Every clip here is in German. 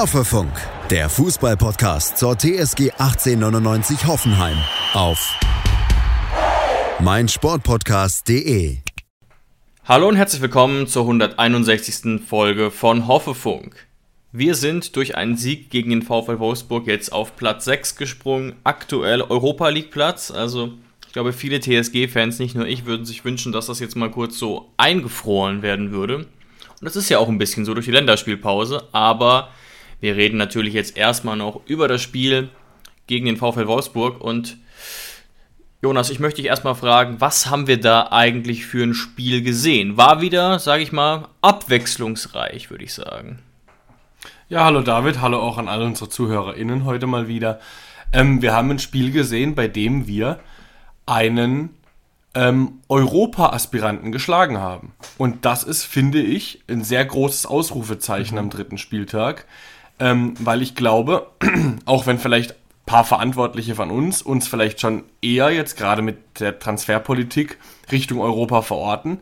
Hoffefunk, der Fußballpodcast zur TSG 1899 Hoffenheim auf meinsportpodcast.de. Hallo und herzlich willkommen zur 161. Folge von Hoffefunk. Wir sind durch einen Sieg gegen den VfL Wolfsburg jetzt auf Platz 6 gesprungen, aktuell Europa League Platz, also ich glaube, viele TSG-Fans, nicht nur ich, würden sich wünschen, dass das jetzt mal kurz so eingefroren werden würde. Und das ist ja auch ein bisschen so durch die Länderspielpause, aber wir reden natürlich jetzt erstmal noch über das Spiel gegen den VfL Wolfsburg und Jonas, ich möchte dich erstmal fragen, was haben wir da eigentlich für ein Spiel gesehen? War wieder, sage ich mal, abwechslungsreich, würde ich sagen. Ja, hallo David, hallo auch an alle unsere ZuhörerInnen heute mal wieder. Ähm, wir haben ein Spiel gesehen, bei dem wir einen ähm, Europa-Aspiranten geschlagen haben. Und das ist, finde ich, ein sehr großes Ausrufezeichen mhm. am dritten Spieltag, ähm, weil ich glaube, auch wenn vielleicht ein paar Verantwortliche von uns uns vielleicht schon eher jetzt gerade mit der Transferpolitik Richtung Europa verorten,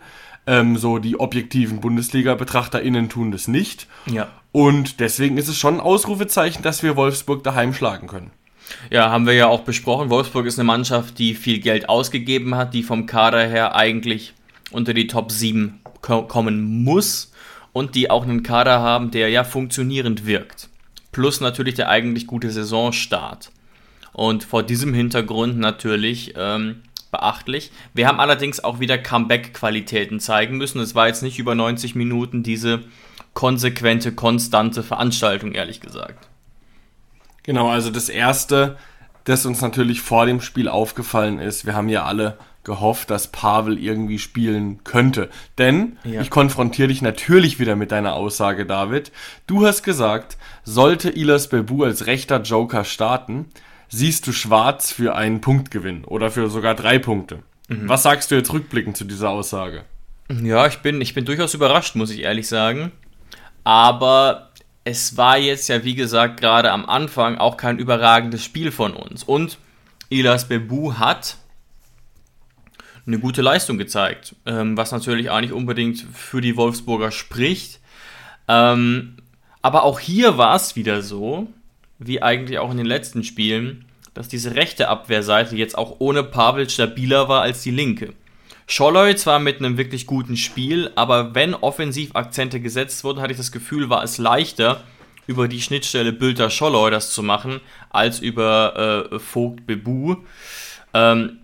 ähm, so die objektiven Bundesliga-BetrachterInnen tun das nicht. Ja. Und deswegen ist es schon ein Ausrufezeichen, dass wir Wolfsburg daheim schlagen können. Ja, haben wir ja auch besprochen. Wolfsburg ist eine Mannschaft, die viel Geld ausgegeben hat, die vom Kader her eigentlich unter die Top 7 kommen muss und die auch einen Kader haben, der ja funktionierend wirkt. Plus natürlich der eigentlich gute Saisonstart. Und vor diesem Hintergrund natürlich ähm, beachtlich. Wir haben allerdings auch wieder Comeback-Qualitäten zeigen müssen. Es war jetzt nicht über 90 Minuten diese konsequente, konstante Veranstaltung, ehrlich gesagt. Genau, also das Erste, das uns natürlich vor dem Spiel aufgefallen ist, wir haben ja alle gehofft, dass Pavel irgendwie spielen könnte. Denn ja. ich konfrontiere dich natürlich wieder mit deiner Aussage, David. Du hast gesagt, sollte Ilas Bebu als rechter Joker starten, siehst du schwarz für einen Punktgewinn oder für sogar drei Punkte. Mhm. Was sagst du jetzt rückblickend zu dieser Aussage? Ja, ich bin, ich bin durchaus überrascht, muss ich ehrlich sagen. Aber es war jetzt ja, wie gesagt, gerade am Anfang auch kein überragendes Spiel von uns. Und Ilas Bebu hat eine gute Leistung gezeigt, ähm, was natürlich auch nicht unbedingt für die Wolfsburger spricht. Ähm, aber auch hier war es wieder so, wie eigentlich auch in den letzten Spielen, dass diese rechte Abwehrseite jetzt auch ohne Pavel stabiler war als die linke. Scholloy zwar mit einem wirklich guten Spiel, aber wenn offensiv Akzente gesetzt wurden, hatte ich das Gefühl, war es leichter, über die Schnittstelle Bülter Scholloy das zu machen, als über äh, Vogt Bebu. Ähm,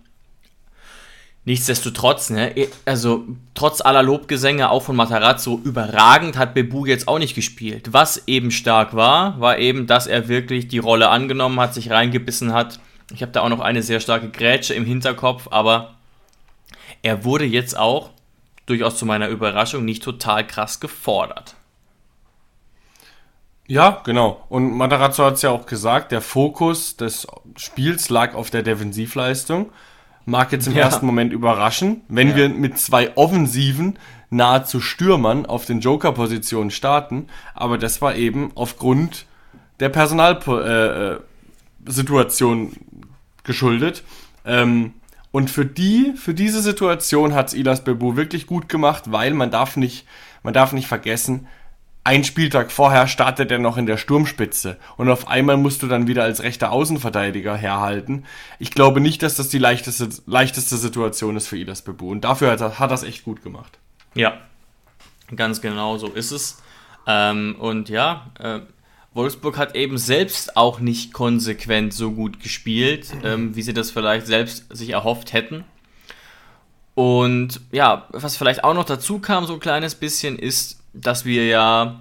nichtsdestotrotz, ne, also trotz aller Lobgesänge auch von Matarazzo, überragend hat Bebu jetzt auch nicht gespielt. Was eben stark war, war eben, dass er wirklich die Rolle angenommen hat, sich reingebissen hat. Ich habe da auch noch eine sehr starke Grätsche im Hinterkopf, aber er wurde jetzt auch, durchaus zu meiner Überraschung, nicht total krass gefordert. Ja, genau. Und Matarazzo hat es ja auch gesagt, der Fokus des Spiels lag auf der Defensivleistung. Mag jetzt im ja. ersten Moment überraschen, wenn ja. wir mit zwei Offensiven nahezu Stürmern auf den Joker-Positionen starten, aber das war eben aufgrund der Personalsituation äh, geschuldet. Ähm, und für die, für diese Situation hat es Ilas Bebu wirklich gut gemacht, weil man darf nicht, man darf nicht vergessen, ein Spieltag vorher startet er noch in der Sturmspitze und auf einmal musst du dann wieder als rechter Außenverteidiger herhalten. Ich glaube nicht, dass das die leichteste, leichteste Situation ist für Ilas Bebu und dafür hat er, hat es echt gut gemacht. Ja, ganz genau so ist es. Ähm, und ja, äh, Wolfsburg hat eben selbst auch nicht konsequent so gut gespielt, ähm, wie sie das vielleicht selbst sich erhofft hätten. Und ja, was vielleicht auch noch dazu kam, so ein kleines bisschen, ist, dass wir ja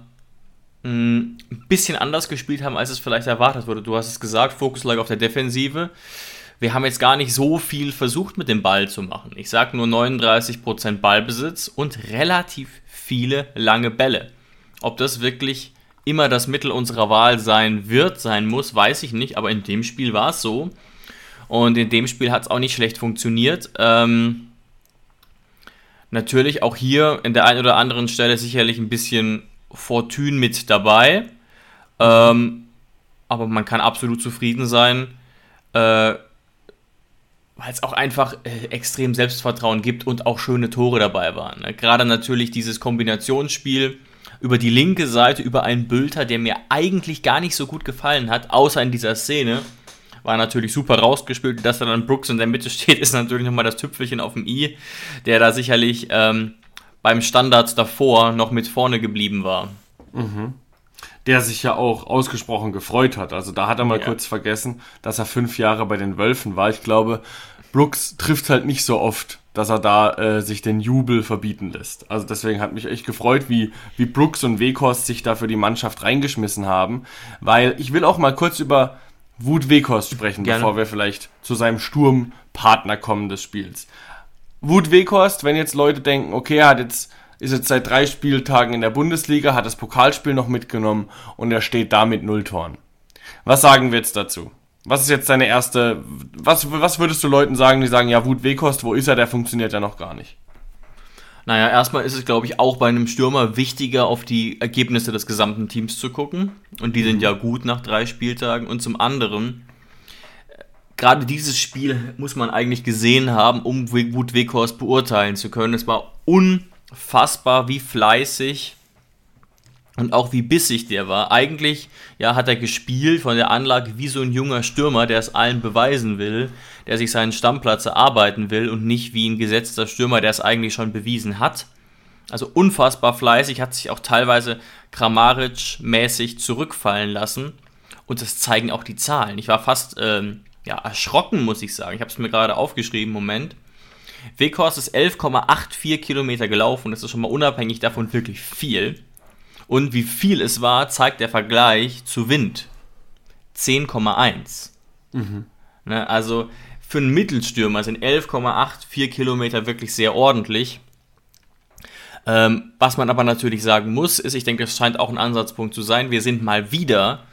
hm, ein bisschen anders gespielt haben, als es vielleicht erwartet wurde. Du hast es gesagt, Fokus lag auf der Defensive. Wir haben jetzt gar nicht so viel versucht mit dem Ball zu machen. Ich sage nur 39% Ballbesitz und relativ viele lange Bälle. Ob das wirklich immer das Mittel unserer Wahl sein wird, sein muss, weiß ich nicht, aber in dem Spiel war es so. Und in dem Spiel hat es auch nicht schlecht funktioniert. Ähm, natürlich auch hier in der einen oder anderen Stelle sicherlich ein bisschen Fortune mit dabei. Ähm, aber man kann absolut zufrieden sein, äh, weil es auch einfach äh, extrem Selbstvertrauen gibt und auch schöne Tore dabei waren. Ne? Gerade natürlich dieses Kombinationsspiel über die linke Seite über einen Bülter, der mir eigentlich gar nicht so gut gefallen hat, außer in dieser Szene. War natürlich super rausgespielt. Dass da dann Brooks in der Mitte steht, ist natürlich nochmal das Tüpfelchen auf dem i, der da sicherlich ähm, beim Standard davor noch mit vorne geblieben war. Mhm. Der sich ja auch ausgesprochen gefreut hat. Also da hat er mal ja. kurz vergessen, dass er fünf Jahre bei den Wölfen war. Ich glaube, Brooks trifft halt nicht so oft, dass er da äh, sich den Jubel verbieten lässt. Also deswegen hat mich echt gefreut, wie, wie Brooks und Weghorst sich da für die Mannschaft reingeschmissen haben. Weil ich will auch mal kurz über Wut Weghorst sprechen, Gerne. bevor wir vielleicht zu seinem Sturmpartner kommen des Spiels. Wut Weghorst, wenn jetzt Leute denken, okay, er hat jetzt, ist jetzt seit drei Spieltagen in der Bundesliga, hat das Pokalspiel noch mitgenommen und er steht da mit null Toren. Was sagen wir jetzt dazu? Was ist jetzt deine erste, was, was würdest du Leuten sagen, die sagen, ja, Wut Weghorst, wo ist er, der funktioniert ja noch gar nicht? Naja, erstmal ist es, glaube ich, auch bei einem Stürmer wichtiger, auf die Ergebnisse des gesamten Teams zu gucken. Und die sind mhm. ja gut nach drei Spieltagen. Und zum anderen, gerade dieses Spiel muss man eigentlich gesehen haben, um Wut Weghorst beurteilen zu können. Es war unfassbar, wie fleißig und auch wie bissig der war. Eigentlich ja, hat er gespielt von der Anlage wie so ein junger Stürmer, der es allen beweisen will, der sich seinen Stammplatz erarbeiten will und nicht wie ein gesetzter Stürmer, der es eigentlich schon bewiesen hat. Also unfassbar fleißig, hat sich auch teilweise Kramaric-mäßig zurückfallen lassen. Und das zeigen auch die Zahlen. Ich war fast ähm, ja, erschrocken, muss ich sagen. Ich habe es mir gerade aufgeschrieben, Moment. Weghorst ist 11,84 Kilometer gelaufen. Das ist schon mal unabhängig davon wirklich viel. Und wie viel es war, zeigt der Vergleich zu Wind. 10,1. Mhm. Ne, also für einen Mittelstürmer sind 11,84 Kilometer wirklich sehr ordentlich. Ähm, was man aber natürlich sagen muss, ist, ich denke, das scheint auch ein Ansatzpunkt zu sein, wir sind mal wieder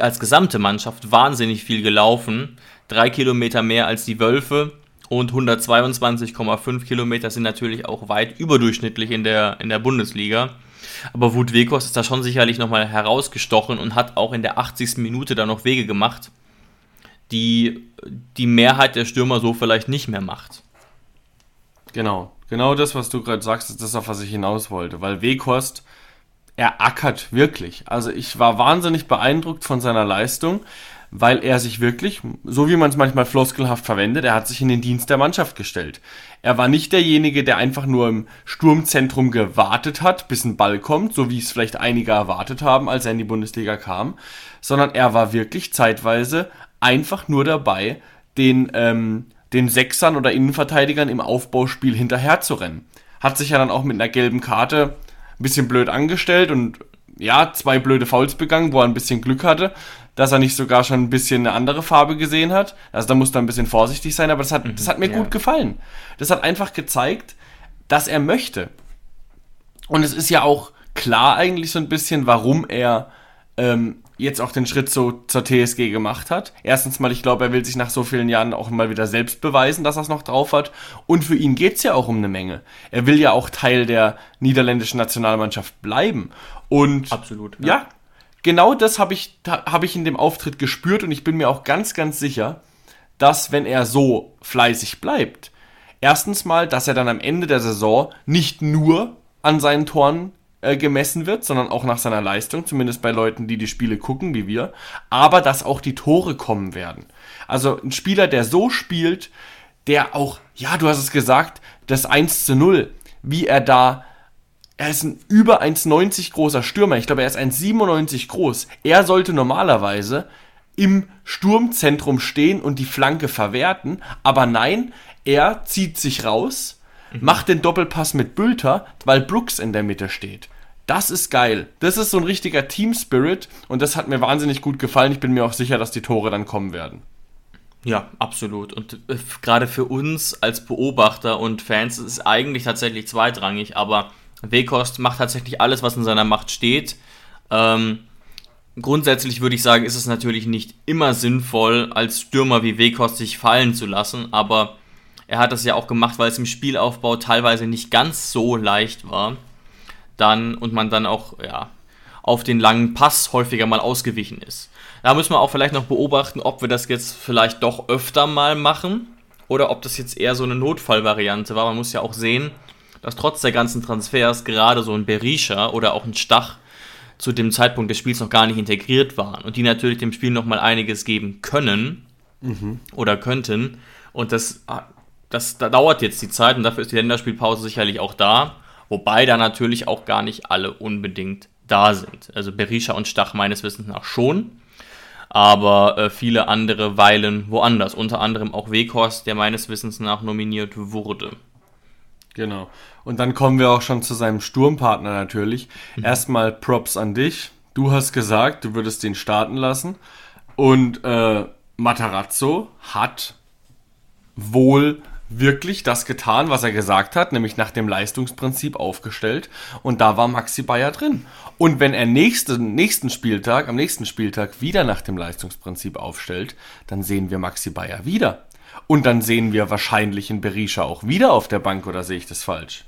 als gesamte Mannschaft wahnsinnig viel gelaufen. Drei Kilometer mehr als die Wölfe und 122,5 Kilometer sind natürlich auch weit überdurchschnittlich in der, in der Bundesliga. Aber Wut Wekos ist da schon sicherlich nochmal herausgestochen und hat auch in der 80. Minute da noch Wege gemacht, die die Mehrheit der Stürmer so vielleicht nicht mehr macht. Genau, genau das, was du gerade sagst, ist das, auf was ich hinaus wollte. Weil Weghorst, er ackert wirklich. Also ich war wahnsinnig beeindruckt von seiner Leistung weil er sich wirklich, so wie man es manchmal floskelhaft verwendet, er hat sich in den Dienst der Mannschaft gestellt. Er war nicht derjenige, der einfach nur im Sturmzentrum gewartet hat, bis ein Ball kommt, so wie es vielleicht einige erwartet haben, als er in die Bundesliga kam, sondern er war wirklich zeitweise einfach nur dabei, den, ähm, den Sechsern oder Innenverteidigern im Aufbauspiel hinterher zu rennen. Hat sich ja dann auch mit einer gelben Karte ein bisschen blöd angestellt und ja, zwei blöde Fouls begangen, wo er ein bisschen Glück hatte, dass er nicht sogar schon ein bisschen eine andere Farbe gesehen hat. Also da muss er ein bisschen vorsichtig sein, aber das hat, das hat mir ja. gut gefallen. Das hat einfach gezeigt, dass er möchte. Und es ist ja auch klar eigentlich so ein bisschen, warum er ähm, jetzt auch den Schritt so zur TSG gemacht hat. Erstens mal, ich glaube, er will sich nach so vielen Jahren auch mal wieder selbst beweisen, dass er es noch drauf hat. Und für ihn geht es ja auch um eine Menge. Er will ja auch Teil der niederländischen Nationalmannschaft bleiben. Und absolut. Ja, ja genau das habe ich, hab ich in dem Auftritt gespürt und ich bin mir auch ganz, ganz sicher, dass wenn er so fleißig bleibt, erstens mal, dass er dann am Ende der Saison nicht nur an seinen Toren äh, gemessen wird, sondern auch nach seiner Leistung, zumindest bei Leuten, die die Spiele gucken, wie wir, aber dass auch die Tore kommen werden. Also ein Spieler, der so spielt, der auch, ja, du hast es gesagt, das 1 zu 0, wie er da er ist ein über 1,90 großer Stürmer. Ich glaube, er ist 1,97 groß. Er sollte normalerweise im Sturmzentrum stehen und die Flanke verwerten. Aber nein, er zieht sich raus, mhm. macht den Doppelpass mit Bülter, weil Brooks in der Mitte steht. Das ist geil. Das ist so ein richtiger Team Spirit und das hat mir wahnsinnig gut gefallen. Ich bin mir auch sicher, dass die Tore dann kommen werden. Ja, absolut. Und äh, gerade für uns als Beobachter und Fans ist es eigentlich tatsächlich zweitrangig, aber Wekost macht tatsächlich alles, was in seiner Macht steht. Ähm, grundsätzlich würde ich sagen, ist es natürlich nicht immer sinnvoll, als Stürmer wie Wekost sich fallen zu lassen, aber er hat das ja auch gemacht, weil es im Spielaufbau teilweise nicht ganz so leicht war. Dann und man dann auch ja, auf den langen Pass häufiger mal ausgewichen ist. Da müssen wir auch vielleicht noch beobachten, ob wir das jetzt vielleicht doch öfter mal machen oder ob das jetzt eher so eine Notfallvariante war. Man muss ja auch sehen, dass trotz der ganzen Transfers gerade so ein Berisha oder auch ein Stach zu dem Zeitpunkt des Spiels noch gar nicht integriert waren und die natürlich dem Spiel noch mal einiges geben können mhm. oder könnten. Und das, das, das dauert jetzt die Zeit und dafür ist die Länderspielpause sicherlich auch da, wobei da natürlich auch gar nicht alle unbedingt da sind. Also Berisha und Stach meines Wissens nach schon, aber äh, viele andere weilen woanders. Unter anderem auch Weghorst, der meines Wissens nach nominiert wurde. Genau. Und dann kommen wir auch schon zu seinem Sturmpartner natürlich. Mhm. Erstmal Props an dich. Du hast gesagt, du würdest den starten lassen. Und äh, Matarazzo hat wohl wirklich das getan, was er gesagt hat, nämlich nach dem Leistungsprinzip aufgestellt. Und da war Maxi Bayer drin. Und wenn er nächsten, nächsten Spieltag, am nächsten Spieltag wieder nach dem Leistungsprinzip aufstellt, dann sehen wir Maxi Bayer wieder. Und dann sehen wir wahrscheinlich in Berisha auch wieder auf der Bank, oder sehe ich das falsch?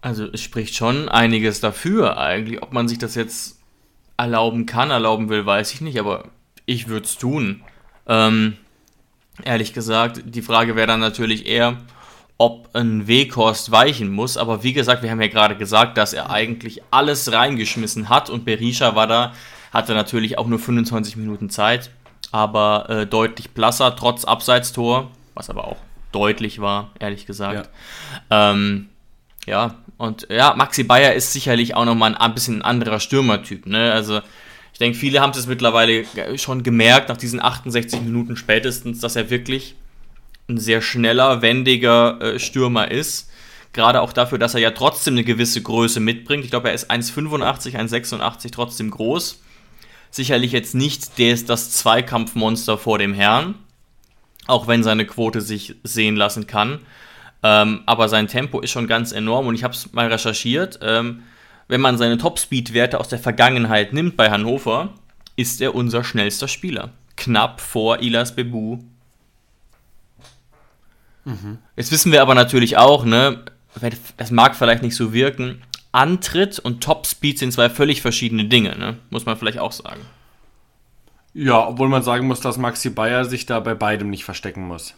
Also es spricht schon einiges dafür eigentlich. Ob man sich das jetzt erlauben kann, erlauben will, weiß ich nicht, aber ich würde es tun. Ähm, ehrlich gesagt, die Frage wäre dann natürlich eher, ob ein Weghorst weichen muss. Aber wie gesagt, wir haben ja gerade gesagt, dass er eigentlich alles reingeschmissen hat und Berisha war da, hatte natürlich auch nur 25 Minuten Zeit aber äh, deutlich blasser, trotz Abseitstor, was aber auch deutlich war, ehrlich gesagt. Ja, ähm, ja und ja, Maxi Bayer ist sicherlich auch nochmal ein, ein bisschen ein anderer Stürmertyp. Ne? Also ich denke, viele haben es mittlerweile schon gemerkt, nach diesen 68 Minuten spätestens, dass er wirklich ein sehr schneller, wendiger äh, Stürmer ist. Gerade auch dafür, dass er ja trotzdem eine gewisse Größe mitbringt. Ich glaube, er ist 1,85, 1,86 trotzdem groß sicherlich jetzt nicht des, das Zweikampfmonster vor dem Herrn, auch wenn seine Quote sich sehen lassen kann. Ähm, aber sein Tempo ist schon ganz enorm und ich habe es mal recherchiert. Ähm, wenn man seine Topspeed-Werte aus der Vergangenheit nimmt bei Hannover, ist er unser schnellster Spieler. Knapp vor Ilas Bebu. Mhm. Jetzt wissen wir aber natürlich auch, ne, das mag vielleicht nicht so wirken, Antritt und Topspeed sind zwei völlig verschiedene Dinge, ne? muss man vielleicht auch sagen. Ja, obwohl man sagen muss, dass Maxi Bayer sich da bei beidem nicht verstecken muss.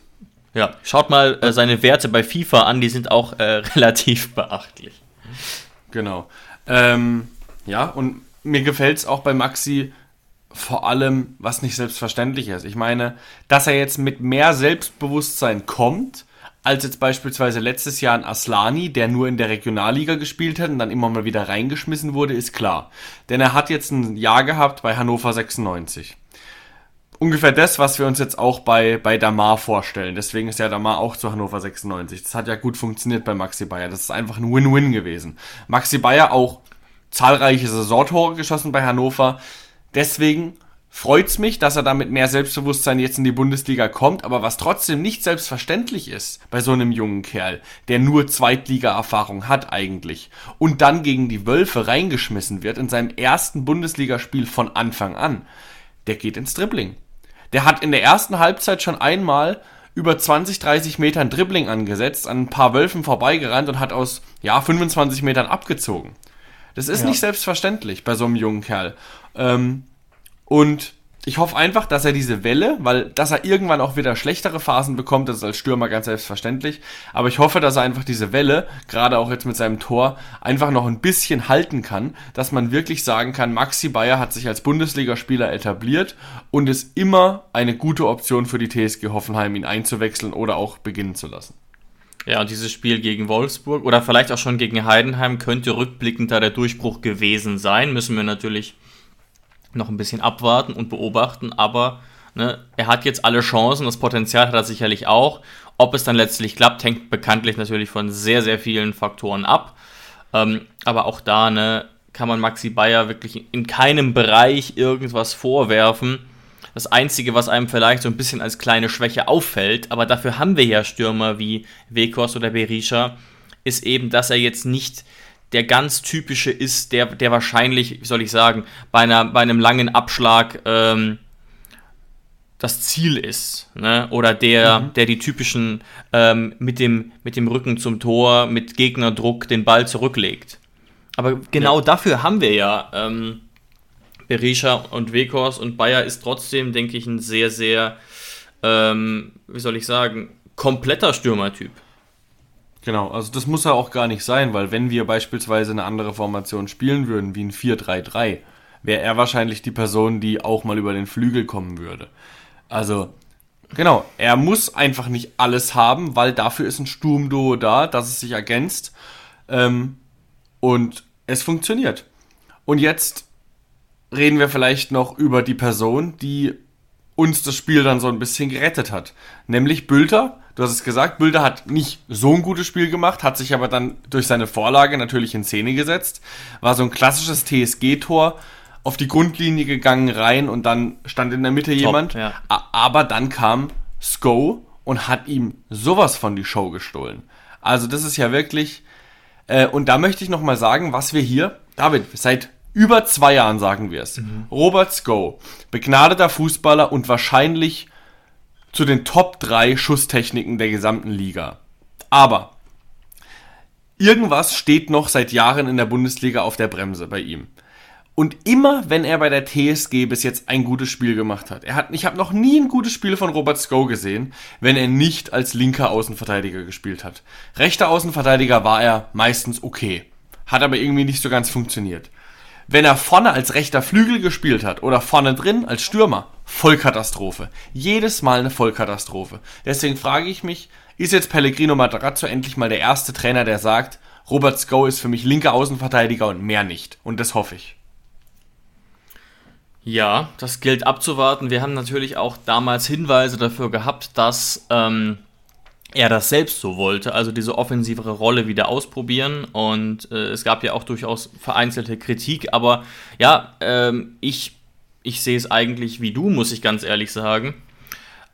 Ja, schaut mal äh, seine Werte bei FIFA an, die sind auch äh, relativ beachtlich. Genau. Ähm, ja, und mir gefällt es auch bei Maxi vor allem, was nicht selbstverständlich ist. Ich meine, dass er jetzt mit mehr Selbstbewusstsein kommt, als jetzt beispielsweise letztes Jahr ein Aslani, der nur in der Regionalliga gespielt hat und dann immer mal wieder reingeschmissen wurde, ist klar. Denn er hat jetzt ein Jahr gehabt bei Hannover 96. Ungefähr das, was wir uns jetzt auch bei, bei Damar vorstellen. Deswegen ist ja Damar auch zu Hannover 96. Das hat ja gut funktioniert bei Maxi Bayer. Das ist einfach ein Win-Win gewesen. Maxi Bayer auch zahlreiche Saisontore geschossen bei Hannover. Deswegen freut's mich, dass er da mit mehr Selbstbewusstsein jetzt in die Bundesliga kommt, aber was trotzdem nicht selbstverständlich ist bei so einem jungen Kerl, der nur Zweitliga-Erfahrung hat eigentlich und dann gegen die Wölfe reingeschmissen wird in seinem ersten Bundesligaspiel von Anfang an, der geht ins Dribbling. Der hat in der ersten Halbzeit schon einmal über 20, 30 Metern Dribbling angesetzt, an ein paar Wölfen vorbeigerannt und hat aus, ja, 25 Metern abgezogen. Das ist ja. nicht selbstverständlich bei so einem jungen Kerl. Ähm, und ich hoffe einfach, dass er diese Welle, weil dass er irgendwann auch wieder schlechtere Phasen bekommt, das ist als Stürmer ganz selbstverständlich. Aber ich hoffe, dass er einfach diese Welle, gerade auch jetzt mit seinem Tor, einfach noch ein bisschen halten kann, dass man wirklich sagen kann, Maxi Bayer hat sich als Bundesligaspieler etabliert und ist immer eine gute Option für die TSG Hoffenheim, ihn einzuwechseln oder auch beginnen zu lassen. Ja, und dieses Spiel gegen Wolfsburg oder vielleicht auch schon gegen Heidenheim könnte rückblickend da der Durchbruch gewesen sein, müssen wir natürlich noch ein bisschen abwarten und beobachten, aber ne, er hat jetzt alle Chancen, das Potenzial hat er sicherlich auch. Ob es dann letztlich klappt, hängt bekanntlich natürlich von sehr, sehr vielen Faktoren ab. Ähm, aber auch da ne, kann man Maxi Bayer wirklich in keinem Bereich irgendwas vorwerfen. Das Einzige, was einem vielleicht so ein bisschen als kleine Schwäche auffällt, aber dafür haben wir ja Stürmer wie Wekos oder Berisha, ist eben, dass er jetzt nicht der ganz typische ist, der, der wahrscheinlich, wie soll ich sagen, bei, einer, bei einem langen Abschlag ähm, das Ziel ist. Ne? Oder der, mhm. der die typischen ähm, mit, dem, mit dem Rücken zum Tor, mit Gegnerdruck den Ball zurücklegt. Aber genau ja. dafür haben wir ja ähm, Berisha und Wekors und Bayer ist trotzdem, denke ich, ein sehr, sehr, ähm, wie soll ich sagen, kompletter Stürmertyp. Genau, also das muss ja auch gar nicht sein, weil wenn wir beispielsweise eine andere Formation spielen würden, wie ein 4-3-3, wäre er wahrscheinlich die Person, die auch mal über den Flügel kommen würde. Also, genau, er muss einfach nicht alles haben, weil dafür ist ein Sturmduo da, dass es sich ergänzt ähm, und es funktioniert. Und jetzt reden wir vielleicht noch über die Person, die uns das Spiel dann so ein bisschen gerettet hat. Nämlich Bülter. Du hast es gesagt, Bülter hat nicht so ein gutes Spiel gemacht, hat sich aber dann durch seine Vorlage natürlich in Szene gesetzt. War so ein klassisches TSG-Tor, auf die Grundlinie gegangen rein und dann stand in der Mitte Top, jemand. Ja. Aber dann kam Sko und hat ihm sowas von die Show gestohlen. Also das ist ja wirklich. Äh, und da möchte ich nochmal sagen, was wir hier, David, seit über zwei Jahren sagen wir es. Mhm. Robert Sko, begnadeter Fußballer und wahrscheinlich zu den Top 3 Schusstechniken der gesamten Liga. Aber irgendwas steht noch seit Jahren in der Bundesliga auf der Bremse bei ihm. Und immer, wenn er bei der TSG bis jetzt ein gutes Spiel gemacht hat, er hat, ich habe noch nie ein gutes Spiel von Robert Sko gesehen, wenn er nicht als linker Außenverteidiger gespielt hat. Rechter Außenverteidiger war er meistens okay, hat aber irgendwie nicht so ganz funktioniert. Wenn er vorne als rechter Flügel gespielt hat oder vorne drin als Stürmer, Vollkatastrophe. Jedes Mal eine Vollkatastrophe. Deswegen frage ich mich, ist jetzt Pellegrino Matarazzo endlich mal der erste Trainer, der sagt, Robert Sko ist für mich linker Außenverteidiger und mehr nicht. Und das hoffe ich. Ja, das gilt abzuwarten. Wir haben natürlich auch damals Hinweise dafür gehabt, dass ähm, er das selbst so wollte, also diese offensivere Rolle wieder ausprobieren. Und äh, es gab ja auch durchaus vereinzelte Kritik, aber ja, ähm, ich, ich sehe es eigentlich wie du, muss ich ganz ehrlich sagen.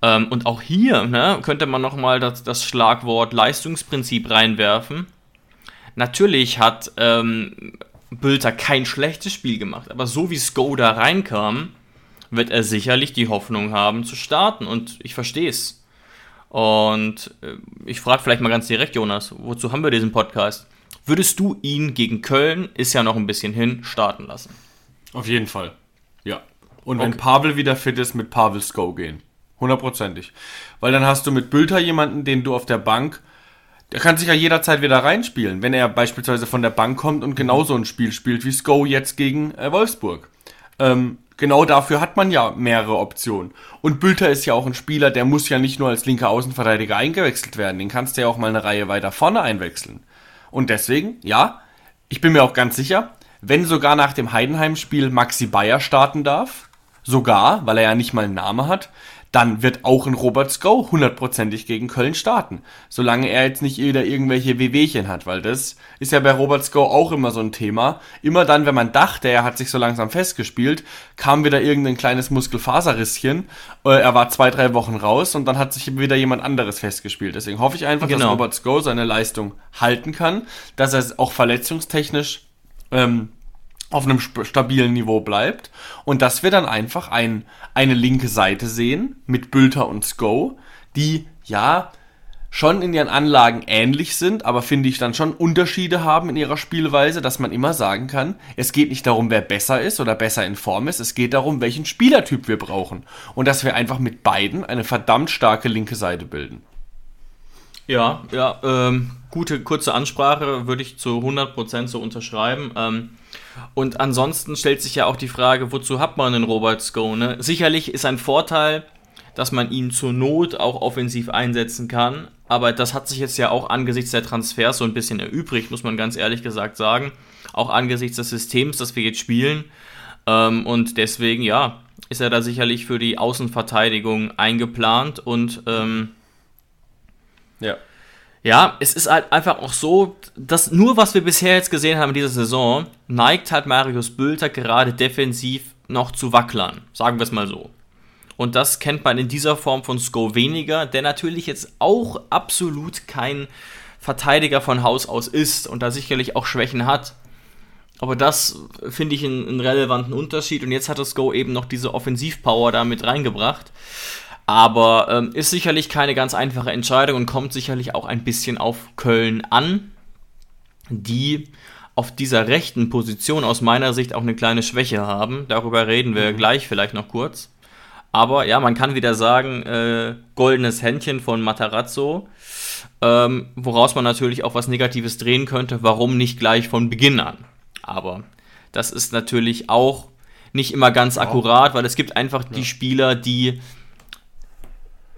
Ähm, und auch hier ne, könnte man nochmal das, das Schlagwort Leistungsprinzip reinwerfen. Natürlich hat ähm, Bülter kein schlechtes Spiel gemacht, aber so wie Skoda reinkam, wird er sicherlich die Hoffnung haben zu starten und ich verstehe es. Und äh, ich frage vielleicht mal ganz direkt, Jonas, wozu haben wir diesen Podcast? Würdest du ihn gegen Köln, ist ja noch ein bisschen hin, starten lassen? Auf jeden Fall. Und okay. wenn Pavel wieder fit ist, mit Pavels Go gehen. Hundertprozentig. Weil dann hast du mit Bülter jemanden, den du auf der Bank, der kann sich ja jederzeit wieder reinspielen, wenn er beispielsweise von der Bank kommt und genauso ein Spiel spielt wie Sko jetzt gegen äh, Wolfsburg. Ähm, genau dafür hat man ja mehrere Optionen. Und Bülter ist ja auch ein Spieler, der muss ja nicht nur als linker Außenverteidiger eingewechselt werden, den kannst du ja auch mal eine Reihe weiter vorne einwechseln. Und deswegen, ja, ich bin mir auch ganz sicher, wenn sogar nach dem Heidenheim-Spiel Maxi Bayer starten darf, sogar, weil er ja nicht mal einen Namen hat, dann wird auch ein Robert Sko hundertprozentig gegen Köln starten. Solange er jetzt nicht wieder irgendwelche Wehwehchen hat, weil das ist ja bei Robert Sko auch immer so ein Thema. Immer dann, wenn man dachte, er hat sich so langsam festgespielt, kam wieder irgendein kleines Muskelfaserrisschen. Äh, er war zwei, drei Wochen raus und dann hat sich wieder jemand anderes festgespielt. Deswegen hoffe ich einfach, genau. dass Robert Sko seine Leistung halten kann, dass er auch verletzungstechnisch ähm, auf einem stabilen Niveau bleibt und dass wir dann einfach ein, eine linke Seite sehen mit Bülter und Sko, die ja schon in ihren Anlagen ähnlich sind, aber finde ich dann schon Unterschiede haben in ihrer Spielweise, dass man immer sagen kann, es geht nicht darum, wer besser ist oder besser in Form ist, es geht darum, welchen Spielertyp wir brauchen und dass wir einfach mit beiden eine verdammt starke linke Seite bilden. Ja, ja, ähm, gute kurze Ansprache würde ich zu 100% so unterschreiben. Ähm, und ansonsten stellt sich ja auch die Frage, wozu hat man einen Robert Sko? Ne? Sicherlich ist ein Vorteil, dass man ihn zur Not auch offensiv einsetzen kann, aber das hat sich jetzt ja auch angesichts der Transfers so ein bisschen erübrigt, muss man ganz ehrlich gesagt sagen. Auch angesichts des Systems, das wir jetzt spielen. Ähm, und deswegen, ja, ist er da sicherlich für die Außenverteidigung eingeplant und ähm, ja. Ja, es ist halt einfach auch so, dass nur was wir bisher jetzt gesehen haben in dieser Saison, neigt halt Marius Bülter gerade defensiv noch zu wacklern. Sagen wir es mal so. Und das kennt man in dieser Form von Sko weniger, der natürlich jetzt auch absolut kein Verteidiger von Haus aus ist und da sicherlich auch Schwächen hat. Aber das finde ich einen, einen, relevanten Unterschied. Und jetzt hat das Go eben noch diese Offensivpower da mit reingebracht. Aber ähm, ist sicherlich keine ganz einfache Entscheidung und kommt sicherlich auch ein bisschen auf Köln an, die auf dieser rechten Position aus meiner Sicht auch eine kleine Schwäche haben. Darüber reden wir mhm. gleich vielleicht noch kurz. Aber ja, man kann wieder sagen, äh, goldenes Händchen von Matarazzo, ähm, woraus man natürlich auch was Negatives drehen könnte. Warum nicht gleich von Beginn an? Aber das ist natürlich auch nicht immer ganz akkurat, weil es gibt einfach die Spieler, die.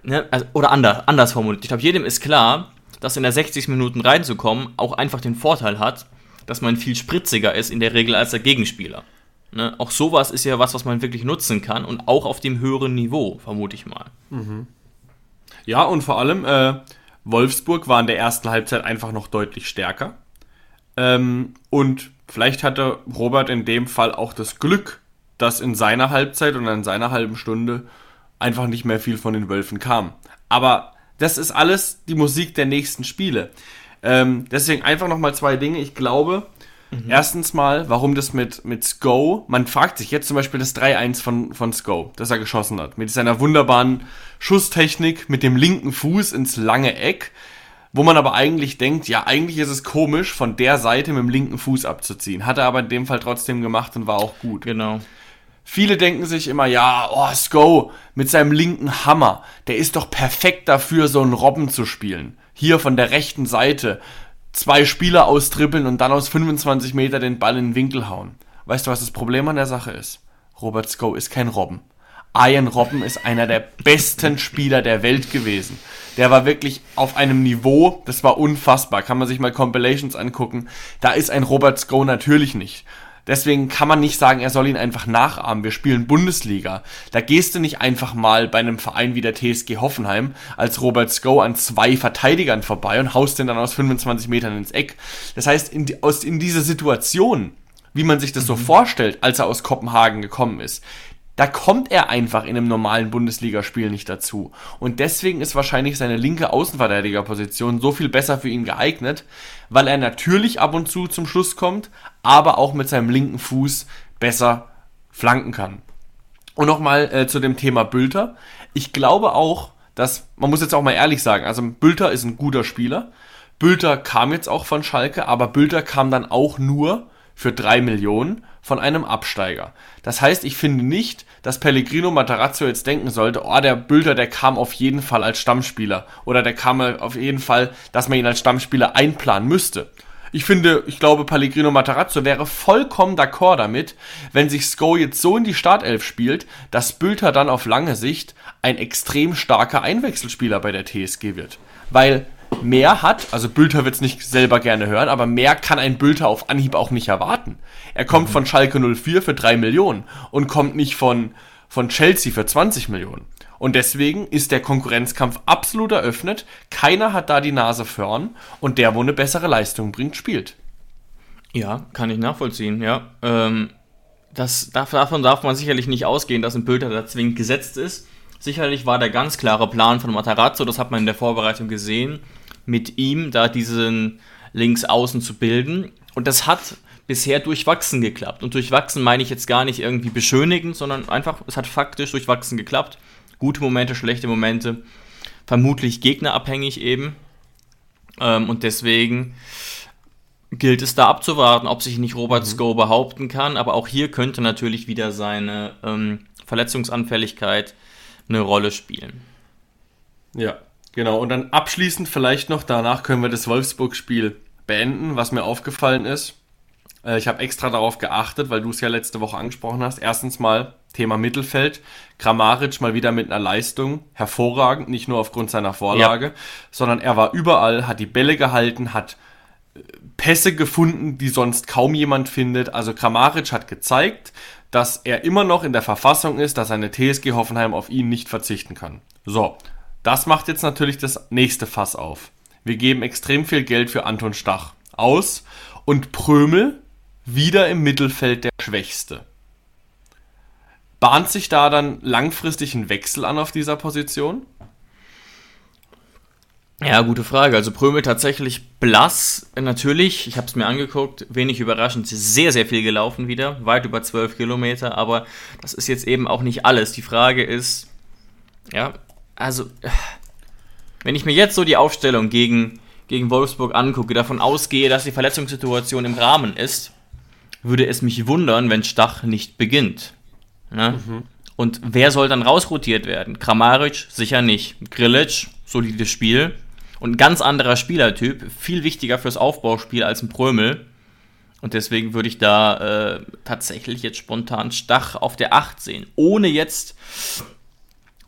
Ne, also, oder anders, anders formuliert. Ich glaube, jedem ist klar, dass in der 60 Minuten reinzukommen auch einfach den Vorteil hat, dass man viel spritziger ist in der Regel als der Gegenspieler. Ne? Auch sowas ist ja was, was man wirklich nutzen kann und auch auf dem höheren Niveau, vermute ich mal. Mhm. Ja, und vor allem, äh, Wolfsburg war in der ersten Halbzeit einfach noch deutlich stärker. Ähm, und vielleicht hatte Robert in dem Fall auch das Glück, dass in seiner Halbzeit und in seiner halben Stunde einfach nicht mehr viel von den Wölfen kam. Aber das ist alles die Musik der nächsten Spiele. Ähm, deswegen einfach nochmal zwei Dinge. Ich glaube, mhm. erstens mal, warum das mit, mit Sko, man fragt sich jetzt zum Beispiel das 3-1 von, von Sko, das er geschossen hat, mit seiner wunderbaren Schusstechnik mit dem linken Fuß ins lange Eck, wo man aber eigentlich denkt, ja, eigentlich ist es komisch, von der Seite mit dem linken Fuß abzuziehen. Hat er aber in dem Fall trotzdem gemacht und war auch gut. Genau. Viele denken sich immer, ja, oh, Sko mit seinem linken Hammer, der ist doch perfekt dafür, so einen Robben zu spielen. Hier von der rechten Seite zwei Spieler austrippeln und dann aus 25 Meter den Ball in den Winkel hauen. Weißt du, was das Problem an der Sache ist? Robert Sko ist kein Robben. Ian Robben ist einer der besten Spieler der Welt gewesen. Der war wirklich auf einem Niveau, das war unfassbar. Kann man sich mal Compilations angucken. Da ist ein Robert Sko natürlich nicht. Deswegen kann man nicht sagen, er soll ihn einfach nachahmen. Wir spielen Bundesliga. Da gehst du nicht einfach mal bei einem Verein wie der TSG Hoffenheim als Robert Sko an zwei Verteidigern vorbei und haust den dann aus 25 Metern ins Eck. Das heißt, in, aus, in dieser Situation, wie man sich das so mhm. vorstellt, als er aus Kopenhagen gekommen ist, da kommt er einfach in einem normalen Bundesligaspiel nicht dazu. Und deswegen ist wahrscheinlich seine linke Außenverteidigerposition so viel besser für ihn geeignet, weil er natürlich ab und zu zum Schluss kommt, aber auch mit seinem linken Fuß besser flanken kann. Und nochmal äh, zu dem Thema Bülter. Ich glaube auch, dass, man muss jetzt auch mal ehrlich sagen, also Bülter ist ein guter Spieler. Bülter kam jetzt auch von Schalke, aber Bülter kam dann auch nur für drei Millionen von einem Absteiger. Das heißt, ich finde nicht, dass Pellegrino Matarazzo jetzt denken sollte, oh, der Bülter, der kam auf jeden Fall als Stammspieler. Oder der kam auf jeden Fall, dass man ihn als Stammspieler einplanen müsste. Ich finde, ich glaube, Pellegrino Matarazzo wäre vollkommen d'accord damit, wenn sich Sko jetzt so in die Startelf spielt, dass Bülter dann auf lange Sicht ein extrem starker Einwechselspieler bei der TSG wird. Weil mehr hat, also Bülter wird es nicht selber gerne hören, aber mehr kann ein Bülter auf Anhieb auch nicht erwarten. Er kommt mhm. von Schalke 04 für 3 Millionen und kommt nicht von, von Chelsea für 20 Millionen. Und deswegen ist der Konkurrenzkampf absolut eröffnet. Keiner hat da die Nase vorn und der, wo eine bessere Leistung bringt, spielt. Ja, kann ich nachvollziehen, ja. Ähm, das, davon darf man sicherlich nicht ausgehen, dass ein Bülter da zwingend gesetzt ist. Sicherlich war der ganz klare Plan von Matarazzo, das hat man in der Vorbereitung gesehen, mit ihm da diesen Linksaußen zu bilden. Und das hat bisher durchwachsen geklappt. Und durchwachsen meine ich jetzt gar nicht irgendwie beschönigend, sondern einfach, es hat faktisch durchwachsen geklappt. Gute Momente, schlechte Momente, vermutlich gegnerabhängig eben. Ähm, und deswegen gilt es da abzuwarten, ob sich nicht Robert mhm. Sko behaupten kann. Aber auch hier könnte natürlich wieder seine ähm, Verletzungsanfälligkeit eine Rolle spielen. Ja, genau. Und dann abschließend vielleicht noch, danach können wir das Wolfsburg-Spiel beenden, was mir aufgefallen ist. Äh, ich habe extra darauf geachtet, weil du es ja letzte Woche angesprochen hast. Erstens mal Thema Mittelfeld. Kramaric mal wieder mit einer Leistung hervorragend, nicht nur aufgrund seiner Vorlage, ja. sondern er war überall, hat die Bälle gehalten, hat äh, Pässe gefunden, die sonst kaum jemand findet. Also Kramaric hat gezeigt, dass er immer noch in der Verfassung ist, dass eine TSG Hoffenheim auf ihn nicht verzichten kann. So, das macht jetzt natürlich das nächste Fass auf. Wir geben extrem viel Geld für Anton Stach aus und Prömel wieder im Mittelfeld der Schwächste. Bahnt sich da dann langfristig ein Wechsel an auf dieser Position? Ja, gute Frage. Also Prömel tatsächlich blass, natürlich. Ich habe es mir angeguckt, wenig überraschend, sehr, sehr viel gelaufen wieder, weit über 12 Kilometer, aber das ist jetzt eben auch nicht alles. Die Frage ist, ja, also, wenn ich mir jetzt so die Aufstellung gegen, gegen Wolfsburg angucke, davon ausgehe, dass die Verletzungssituation im Rahmen ist, würde es mich wundern, wenn Stach nicht beginnt. Ne? Mhm. Und wer soll dann rausrotiert werden? Kramaric sicher nicht. Grilic, solides Spiel. Und ein ganz anderer Spielertyp, viel wichtiger fürs Aufbauspiel als ein Prömel. Und deswegen würde ich da äh, tatsächlich jetzt spontan Stach auf der 8 sehen. Ohne jetzt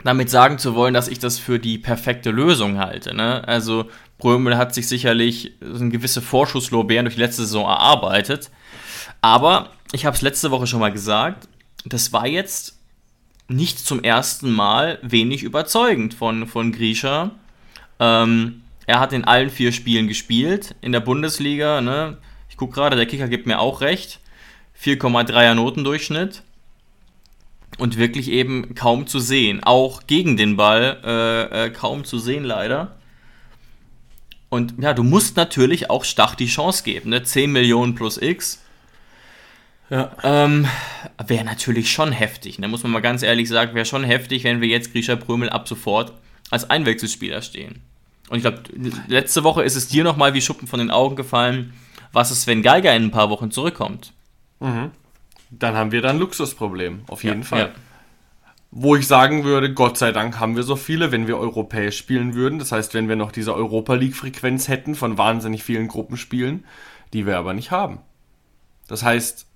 damit sagen zu wollen, dass ich das für die perfekte Lösung halte. Ne? Also Prömel hat sich sicherlich eine gewisse Vorschusslorbeeren durch die letzte Saison erarbeitet. Aber ich habe es letzte Woche schon mal gesagt, das war jetzt nicht zum ersten Mal wenig überzeugend von, von Grisha. Ähm, er hat in allen vier Spielen gespielt in der Bundesliga. Ne? Ich gucke gerade, der Kicker gibt mir auch recht. 4,3er Notendurchschnitt. Und wirklich eben kaum zu sehen. Auch gegen den Ball äh, äh, kaum zu sehen, leider. Und ja, du musst natürlich auch Stach die Chance geben. Ne? 10 Millionen plus X. Ja. Ähm, wäre natürlich schon heftig. Da ne? muss man mal ganz ehrlich sagen, wäre schon heftig, wenn wir jetzt Grisha Prömel ab sofort als Einwechselspieler stehen. Und ich glaube, letzte Woche ist es dir nochmal wie Schuppen von den Augen gefallen, was ist, wenn Geiger in ein paar Wochen zurückkommt. Mhm. Dann haben wir da ein Luxusproblem, auf jeden ja, Fall. Ja. Wo ich sagen würde, Gott sei Dank haben wir so viele, wenn wir europäisch spielen würden. Das heißt, wenn wir noch diese Europa League-Frequenz hätten von wahnsinnig vielen Gruppenspielen, die wir aber nicht haben. Das heißt,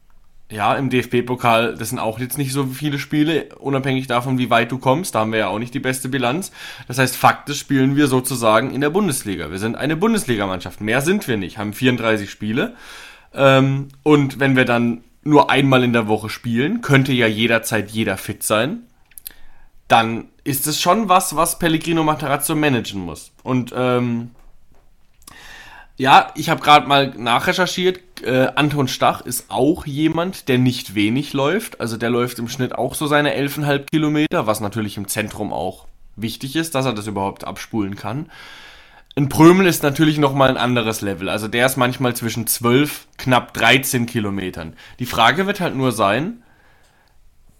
ja, im DFB-Pokal, das sind auch jetzt nicht so viele Spiele, unabhängig davon, wie weit du kommst. Da haben wir ja auch nicht die beste Bilanz. Das heißt, faktisch spielen wir sozusagen in der Bundesliga. Wir sind eine Bundesligamannschaft. Mehr sind wir nicht, haben 34 Spiele. Ähm, und wenn wir dann nur einmal in der Woche spielen, könnte ja jederzeit jeder fit sein. Dann ist es schon was, was Pellegrino Matarazzo managen muss. Und ähm, ja, ich habe gerade mal nachrecherchiert. Äh, Anton Stach ist auch jemand, der nicht wenig läuft. Also der läuft im Schnitt auch so seine 11,5 Kilometer, was natürlich im Zentrum auch wichtig ist, dass er das überhaupt abspulen kann. Ein Prömel ist natürlich nochmal ein anderes Level. Also der ist manchmal zwischen 12, knapp 13 Kilometern. Die Frage wird halt nur sein,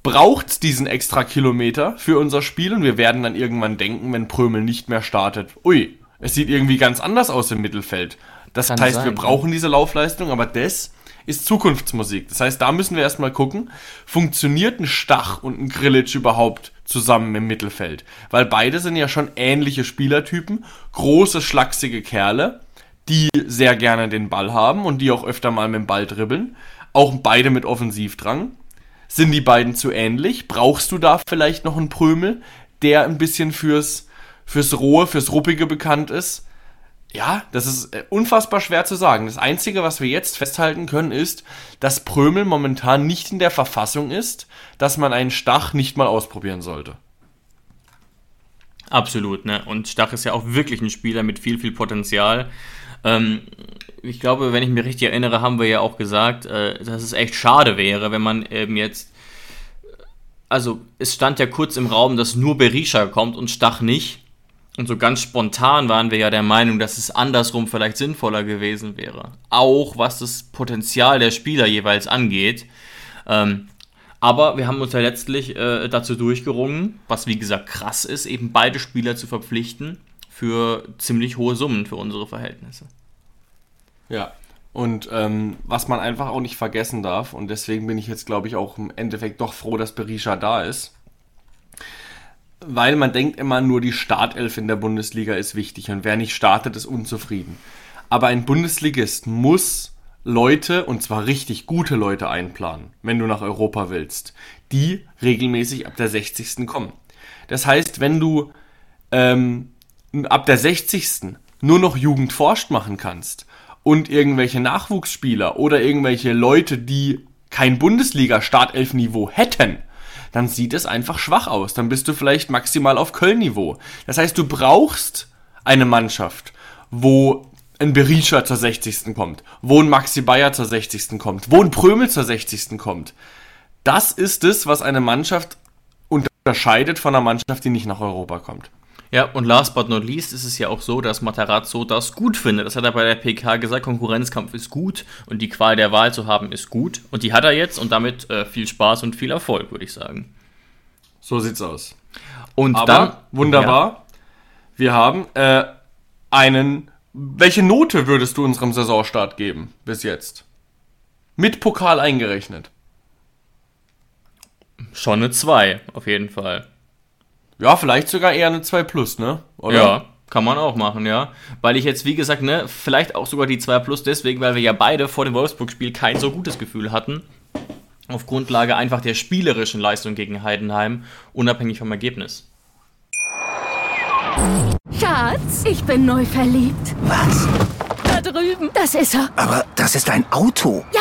braucht es diesen extra Kilometer für unser Spiel? Und wir werden dann irgendwann denken, wenn Prömel nicht mehr startet, ui, es sieht irgendwie ganz anders aus im Mittelfeld. Das Kann heißt, sein, wir brauchen diese Laufleistung, aber das ist Zukunftsmusik. Das heißt, da müssen wir erstmal gucken, funktioniert ein Stach und ein Grillitsch überhaupt zusammen im Mittelfeld? Weil beide sind ja schon ähnliche Spielertypen, große, schlachsige Kerle, die sehr gerne den Ball haben und die auch öfter mal mit dem Ball dribbeln. Auch beide mit Offensivdrang. Sind die beiden zu ähnlich? Brauchst du da vielleicht noch einen Prömel, der ein bisschen fürs fürs Rohe, fürs Ruppige bekannt ist. Ja, das ist äh, unfassbar schwer zu sagen. Das Einzige, was wir jetzt festhalten können, ist, dass Prömel momentan nicht in der Verfassung ist, dass man einen Stach nicht mal ausprobieren sollte. Absolut, ne? Und Stach ist ja auch wirklich ein Spieler mit viel, viel Potenzial. Ähm, ich glaube, wenn ich mich richtig erinnere, haben wir ja auch gesagt, äh, dass es echt schade wäre, wenn man eben jetzt. Also, es stand ja kurz im Raum, dass nur Berisha kommt und Stach nicht. Und so ganz spontan waren wir ja der Meinung, dass es andersrum vielleicht sinnvoller gewesen wäre. Auch was das Potenzial der Spieler jeweils angeht. Ähm, aber wir haben uns ja letztlich äh, dazu durchgerungen, was wie gesagt krass ist, eben beide Spieler zu verpflichten für ziemlich hohe Summen für unsere Verhältnisse. Ja, und ähm, was man einfach auch nicht vergessen darf, und deswegen bin ich jetzt, glaube ich, auch im Endeffekt doch froh, dass Berisha da ist weil man denkt immer nur, die Startelf in der Bundesliga ist wichtig und wer nicht startet, ist unzufrieden. Aber ein Bundesligist muss Leute, und zwar richtig gute Leute einplanen, wenn du nach Europa willst, die regelmäßig ab der 60. kommen. Das heißt, wenn du ähm, ab der 60. nur noch Jugend forscht machen kannst und irgendwelche Nachwuchsspieler oder irgendwelche Leute, die kein Bundesliga-Startelf-Niveau hätten, dann sieht es einfach schwach aus. Dann bist du vielleicht maximal auf Köln-Niveau. Das heißt, du brauchst eine Mannschaft, wo ein Berisha zur 60. kommt, wo ein Maxi Bayer zur 60. kommt, wo ein Prömel zur 60. kommt. Das ist es, was eine Mannschaft unterscheidet von einer Mannschaft, die nicht nach Europa kommt. Ja, und last but not least ist es ja auch so, dass Matarazzo das gut findet. Das hat er bei der PK gesagt, Konkurrenzkampf ist gut und die Qual der Wahl zu haben ist gut. Und die hat er jetzt und damit äh, viel Spaß und viel Erfolg, würde ich sagen. So sieht's aus. Und Aber, dann, wunderbar, ja. wir haben äh, einen. Welche Note würdest du unserem Saisonstart geben bis jetzt? Mit Pokal eingerechnet. Schon eine 2, auf jeden Fall. Ja, vielleicht sogar eher eine 2 plus, ne? Oder? Ja, kann man auch machen, ja. Weil ich jetzt, wie gesagt, ne, vielleicht auch sogar die 2 plus deswegen, weil wir ja beide vor dem Wolfsburg-Spiel kein so gutes Gefühl hatten. Auf Grundlage einfach der spielerischen Leistung gegen Heidenheim, unabhängig vom Ergebnis. Schatz, ich bin neu verliebt. Was? Da drüben. Das ist er. Aber das ist ein Auto. Ja,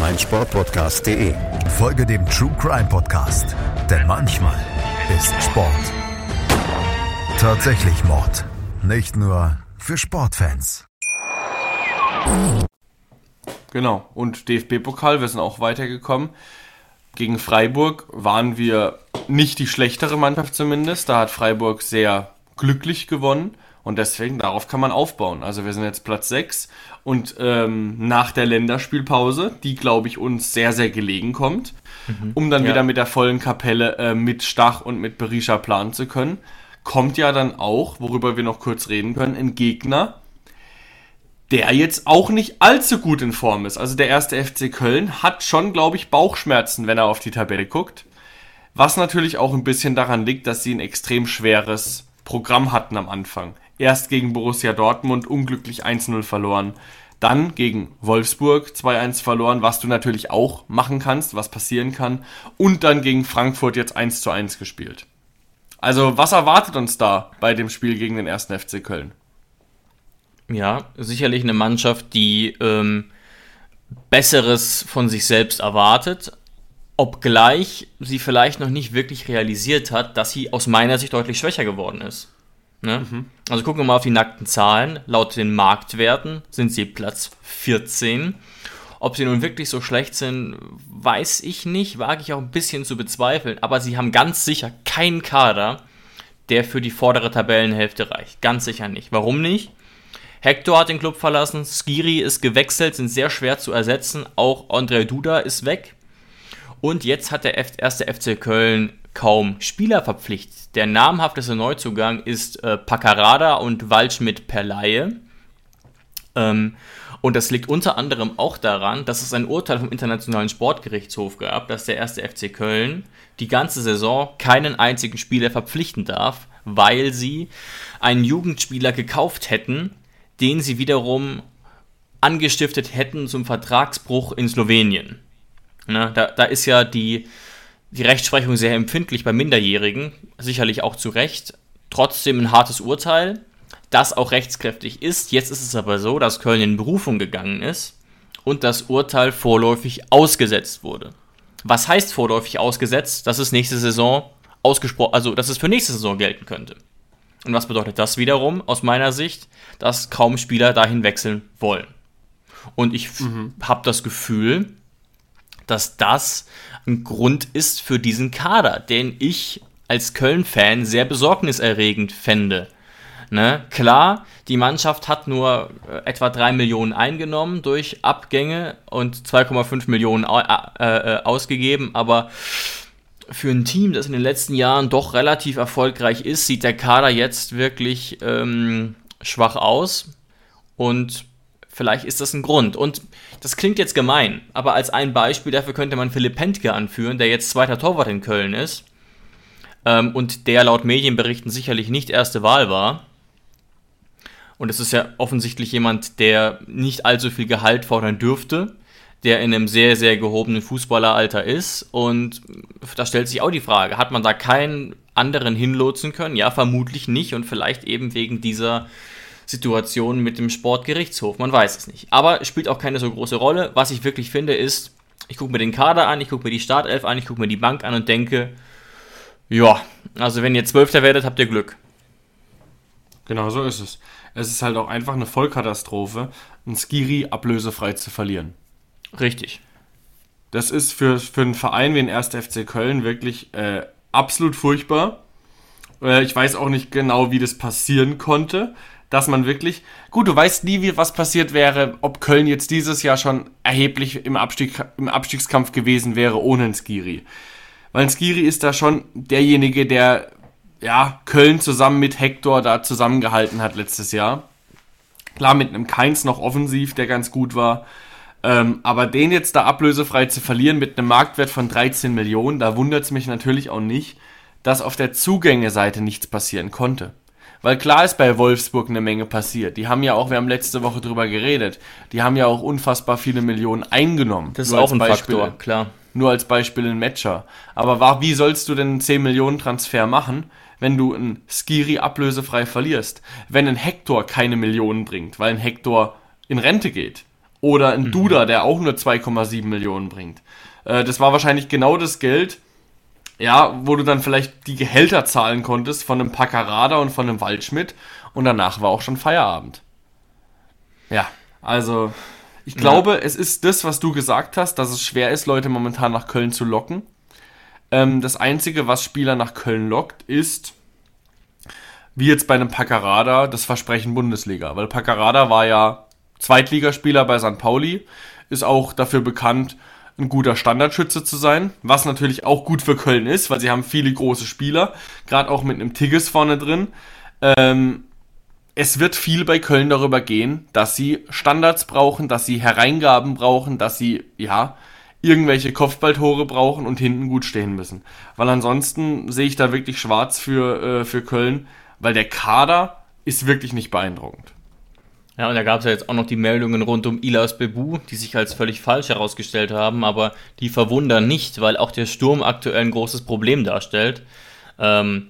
meinsportpodcast.de. Folge dem True Crime Podcast, denn manchmal ist Sport tatsächlich Mord. Nicht nur für Sportfans. Genau. Und DFB-Pokal, wir sind auch weitergekommen. Gegen Freiburg waren wir nicht die schlechtere Mannschaft zumindest. Da hat Freiburg sehr glücklich gewonnen. Und deswegen, darauf kann man aufbauen. Also wir sind jetzt Platz 6 und ähm, nach der Länderspielpause, die, glaube ich, uns sehr, sehr gelegen kommt, mhm. um dann ja. wieder mit der vollen Kapelle äh, mit Stach und mit Berisha planen zu können, kommt ja dann auch, worüber wir noch kurz reden können, ein Gegner, der jetzt auch nicht allzu gut in Form ist. Also der erste FC Köln hat schon, glaube ich, Bauchschmerzen, wenn er auf die Tabelle guckt. Was natürlich auch ein bisschen daran liegt, dass sie ein extrem schweres Programm hatten am Anfang. Erst gegen Borussia Dortmund unglücklich 1-0 verloren. Dann gegen Wolfsburg 2-1 verloren, was du natürlich auch machen kannst, was passieren kann. Und dann gegen Frankfurt jetzt 1-1 gespielt. Also, was erwartet uns da bei dem Spiel gegen den ersten FC Köln? Ja, sicherlich eine Mannschaft, die ähm, Besseres von sich selbst erwartet, obgleich sie vielleicht noch nicht wirklich realisiert hat, dass sie aus meiner Sicht deutlich schwächer geworden ist. Ne? Mhm. Also gucken wir mal auf die nackten Zahlen. Laut den Marktwerten sind sie Platz 14. Ob sie nun wirklich so schlecht sind, weiß ich nicht, wage ich auch ein bisschen zu bezweifeln. Aber sie haben ganz sicher keinen Kader, der für die vordere Tabellenhälfte reicht. Ganz sicher nicht. Warum nicht? Hector hat den Club verlassen, Skiri ist gewechselt, sind sehr schwer zu ersetzen. Auch André Duda ist weg. Und jetzt hat der erste FC Köln kaum Spieler verpflichtet. Der namhafteste Neuzugang ist äh, Paccarada und Waldschmidt Perlaie. Ähm, und das liegt unter anderem auch daran, dass es ein Urteil vom Internationalen Sportgerichtshof gab, dass der erste FC Köln die ganze Saison keinen einzigen Spieler verpflichten darf, weil sie einen Jugendspieler gekauft hätten, den sie wiederum angestiftet hätten zum Vertragsbruch in Slowenien. Ne, da, da ist ja die, die Rechtsprechung sehr empfindlich bei Minderjährigen, sicherlich auch zu Recht. Trotzdem ein hartes Urteil, das auch rechtskräftig ist. Jetzt ist es aber so, dass Köln in Berufung gegangen ist und das Urteil vorläufig ausgesetzt wurde. Was heißt vorläufig ausgesetzt? Dass es nächste Saison ausgesprochen, also dass es für nächste Saison gelten könnte. Und was bedeutet das wiederum aus meiner Sicht? Dass kaum Spieler dahin wechseln wollen. Und ich mhm. habe das Gefühl, dass das ein Grund ist für diesen Kader, den ich als Köln-Fan sehr besorgniserregend fände. Ne? Klar, die Mannschaft hat nur äh, etwa 3 Millionen eingenommen durch Abgänge und 2,5 Millionen äh, äh, ausgegeben, aber für ein Team, das in den letzten Jahren doch relativ erfolgreich ist, sieht der Kader jetzt wirklich ähm, schwach aus. Und vielleicht ist das ein Grund. Und das klingt jetzt gemein, aber als ein Beispiel dafür könnte man Philipp Pentke anführen, der jetzt zweiter Torwart in Köln ist. Ähm, und der laut Medienberichten sicherlich nicht erste Wahl war. Und es ist ja offensichtlich jemand, der nicht allzu viel Gehalt fordern dürfte der in einem sehr, sehr gehobenen Fußballeralter ist. Und da stellt sich auch die Frage, hat man da keinen anderen hinlotsen können? Ja, vermutlich nicht und vielleicht eben wegen dieser Situation mit dem Sportgerichtshof. Man weiß es nicht. Aber spielt auch keine so große Rolle. Was ich wirklich finde, ist, ich gucke mir den Kader an, ich gucke mir die Startelf an, ich gucke mir die Bank an und denke, ja, also wenn ihr Zwölfter werdet, habt ihr Glück. Genau so ist es. Es ist halt auch einfach eine Vollkatastrophe, einen Skiri ablösefrei zu verlieren. Richtig. Das ist für, für einen Verein wie den 1. FC Köln wirklich äh, absolut furchtbar. Äh, ich weiß auch nicht genau, wie das passieren konnte, dass man wirklich, gut, du weißt nie, wie was passiert wäre, ob Köln jetzt dieses Jahr schon erheblich im, Abstieg, im Abstiegskampf gewesen wäre ohne einen Skiri. Weil ein Skiri ist da schon derjenige, der ja, Köln zusammen mit Hector da zusammengehalten hat letztes Jahr. Klar, mit einem Keins noch offensiv, der ganz gut war. Ähm, aber den jetzt da ablösefrei zu verlieren mit einem Marktwert von 13 Millionen, da wundert es mich natürlich auch nicht, dass auf der Zugängeseite nichts passieren konnte. Weil klar ist bei Wolfsburg eine Menge passiert. Die haben ja auch, wir haben letzte Woche drüber geredet, die haben ja auch unfassbar viele Millionen eingenommen. Das ist auch ein Beispiel, Faktor, klar. Nur als Beispiel ein Matcher. Aber war, wie sollst du denn einen 10 Millionen Transfer machen, wenn du einen Skiri ablösefrei verlierst? Wenn ein Hector keine Millionen bringt, weil ein Hector in Rente geht? Oder ein mhm. Duda, der auch nur 2,7 Millionen bringt. Äh, das war wahrscheinlich genau das Geld, ja, wo du dann vielleicht die Gehälter zahlen konntest von einem Paccarada und von einem Waldschmidt und danach war auch schon Feierabend. Ja, also ich glaube, ja. es ist das, was du gesagt hast, dass es schwer ist, Leute momentan nach Köln zu locken. Ähm, das Einzige, was Spieler nach Köln lockt, ist, wie jetzt bei einem Paccarada, das Versprechen Bundesliga. Weil Paccarada war ja Zweitligaspieler bei St. Pauli, ist auch dafür bekannt, ein guter Standardschütze zu sein, was natürlich auch gut für Köln ist, weil sie haben viele große Spieler, gerade auch mit einem Tigges vorne drin. Ähm, es wird viel bei Köln darüber gehen, dass sie Standards brauchen, dass sie Hereingaben brauchen, dass sie, ja, irgendwelche Kopfballtore brauchen und hinten gut stehen müssen. Weil ansonsten sehe ich da wirklich schwarz für, äh, für Köln, weil der Kader ist wirklich nicht beeindruckend. Ja, und da gab es ja jetzt auch noch die Meldungen rund um Ilas Bebu, die sich als völlig falsch herausgestellt haben, aber die verwundern nicht, weil auch der Sturm aktuell ein großes Problem darstellt. Ähm,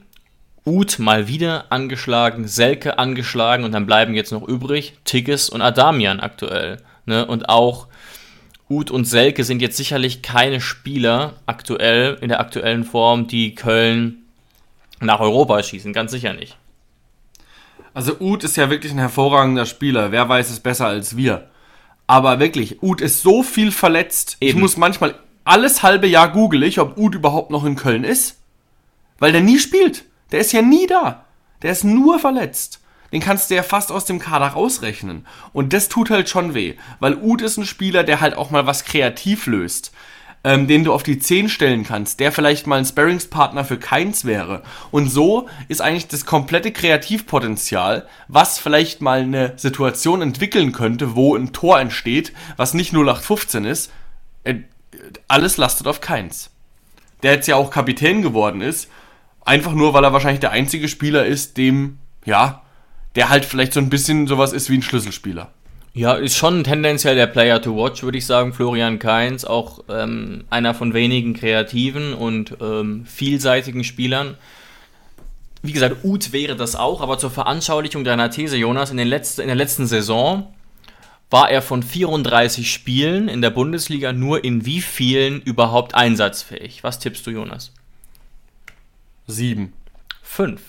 Uth mal wieder angeschlagen, Selke angeschlagen und dann bleiben jetzt noch übrig Tigges und Adamian aktuell. Ne? Und auch Uth und Selke sind jetzt sicherlich keine Spieler aktuell, in der aktuellen Form, die Köln nach Europa schießen, ganz sicher nicht. Also Uth ist ja wirklich ein hervorragender Spieler. Wer weiß es besser als wir. Aber wirklich, Uth ist so viel verletzt. Eben. Ich muss manchmal alles halbe Jahr google ich, ob Uth überhaupt noch in Köln ist. Weil der nie spielt. Der ist ja nie da. Der ist nur verletzt. Den kannst du ja fast aus dem Kader rausrechnen. Und das tut halt schon weh. Weil Uth ist ein Spieler, der halt auch mal was kreativ löst ähm, den du auf die 10 stellen kannst, der vielleicht mal ein Sparringspartner für keins wäre. Und so ist eigentlich das komplette Kreativpotenzial, was vielleicht mal eine Situation entwickeln könnte, wo ein Tor entsteht, was nicht 0815 ist, äh, alles lastet auf keins. Der jetzt ja auch Kapitän geworden ist, einfach nur, weil er wahrscheinlich der einzige Spieler ist, dem, ja, der halt vielleicht so ein bisschen sowas ist wie ein Schlüsselspieler. Ja, ist schon tendenziell der Player to watch, würde ich sagen. Florian Kainz, auch ähm, einer von wenigen kreativen und ähm, vielseitigen Spielern. Wie gesagt, Uth wäre das auch, aber zur Veranschaulichung deiner These, Jonas, in, den letzten, in der letzten Saison war er von 34 Spielen in der Bundesliga nur in wie vielen überhaupt einsatzfähig? Was tippst du, Jonas? Sieben. Fünf.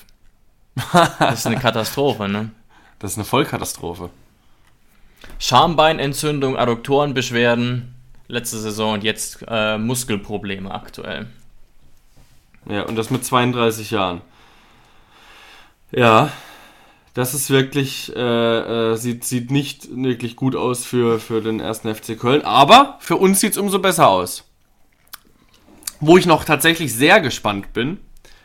Das ist eine Katastrophe, ne? Das ist eine Vollkatastrophe. Schambeinentzündung, Adduktorenbeschwerden letzte Saison und jetzt äh, Muskelprobleme aktuell. Ja, und das mit 32 Jahren. Ja, das ist wirklich, äh, äh, sieht, sieht nicht wirklich gut aus für, für den ersten FC Köln, aber für uns sieht es umso besser aus. Wo ich noch tatsächlich sehr gespannt bin,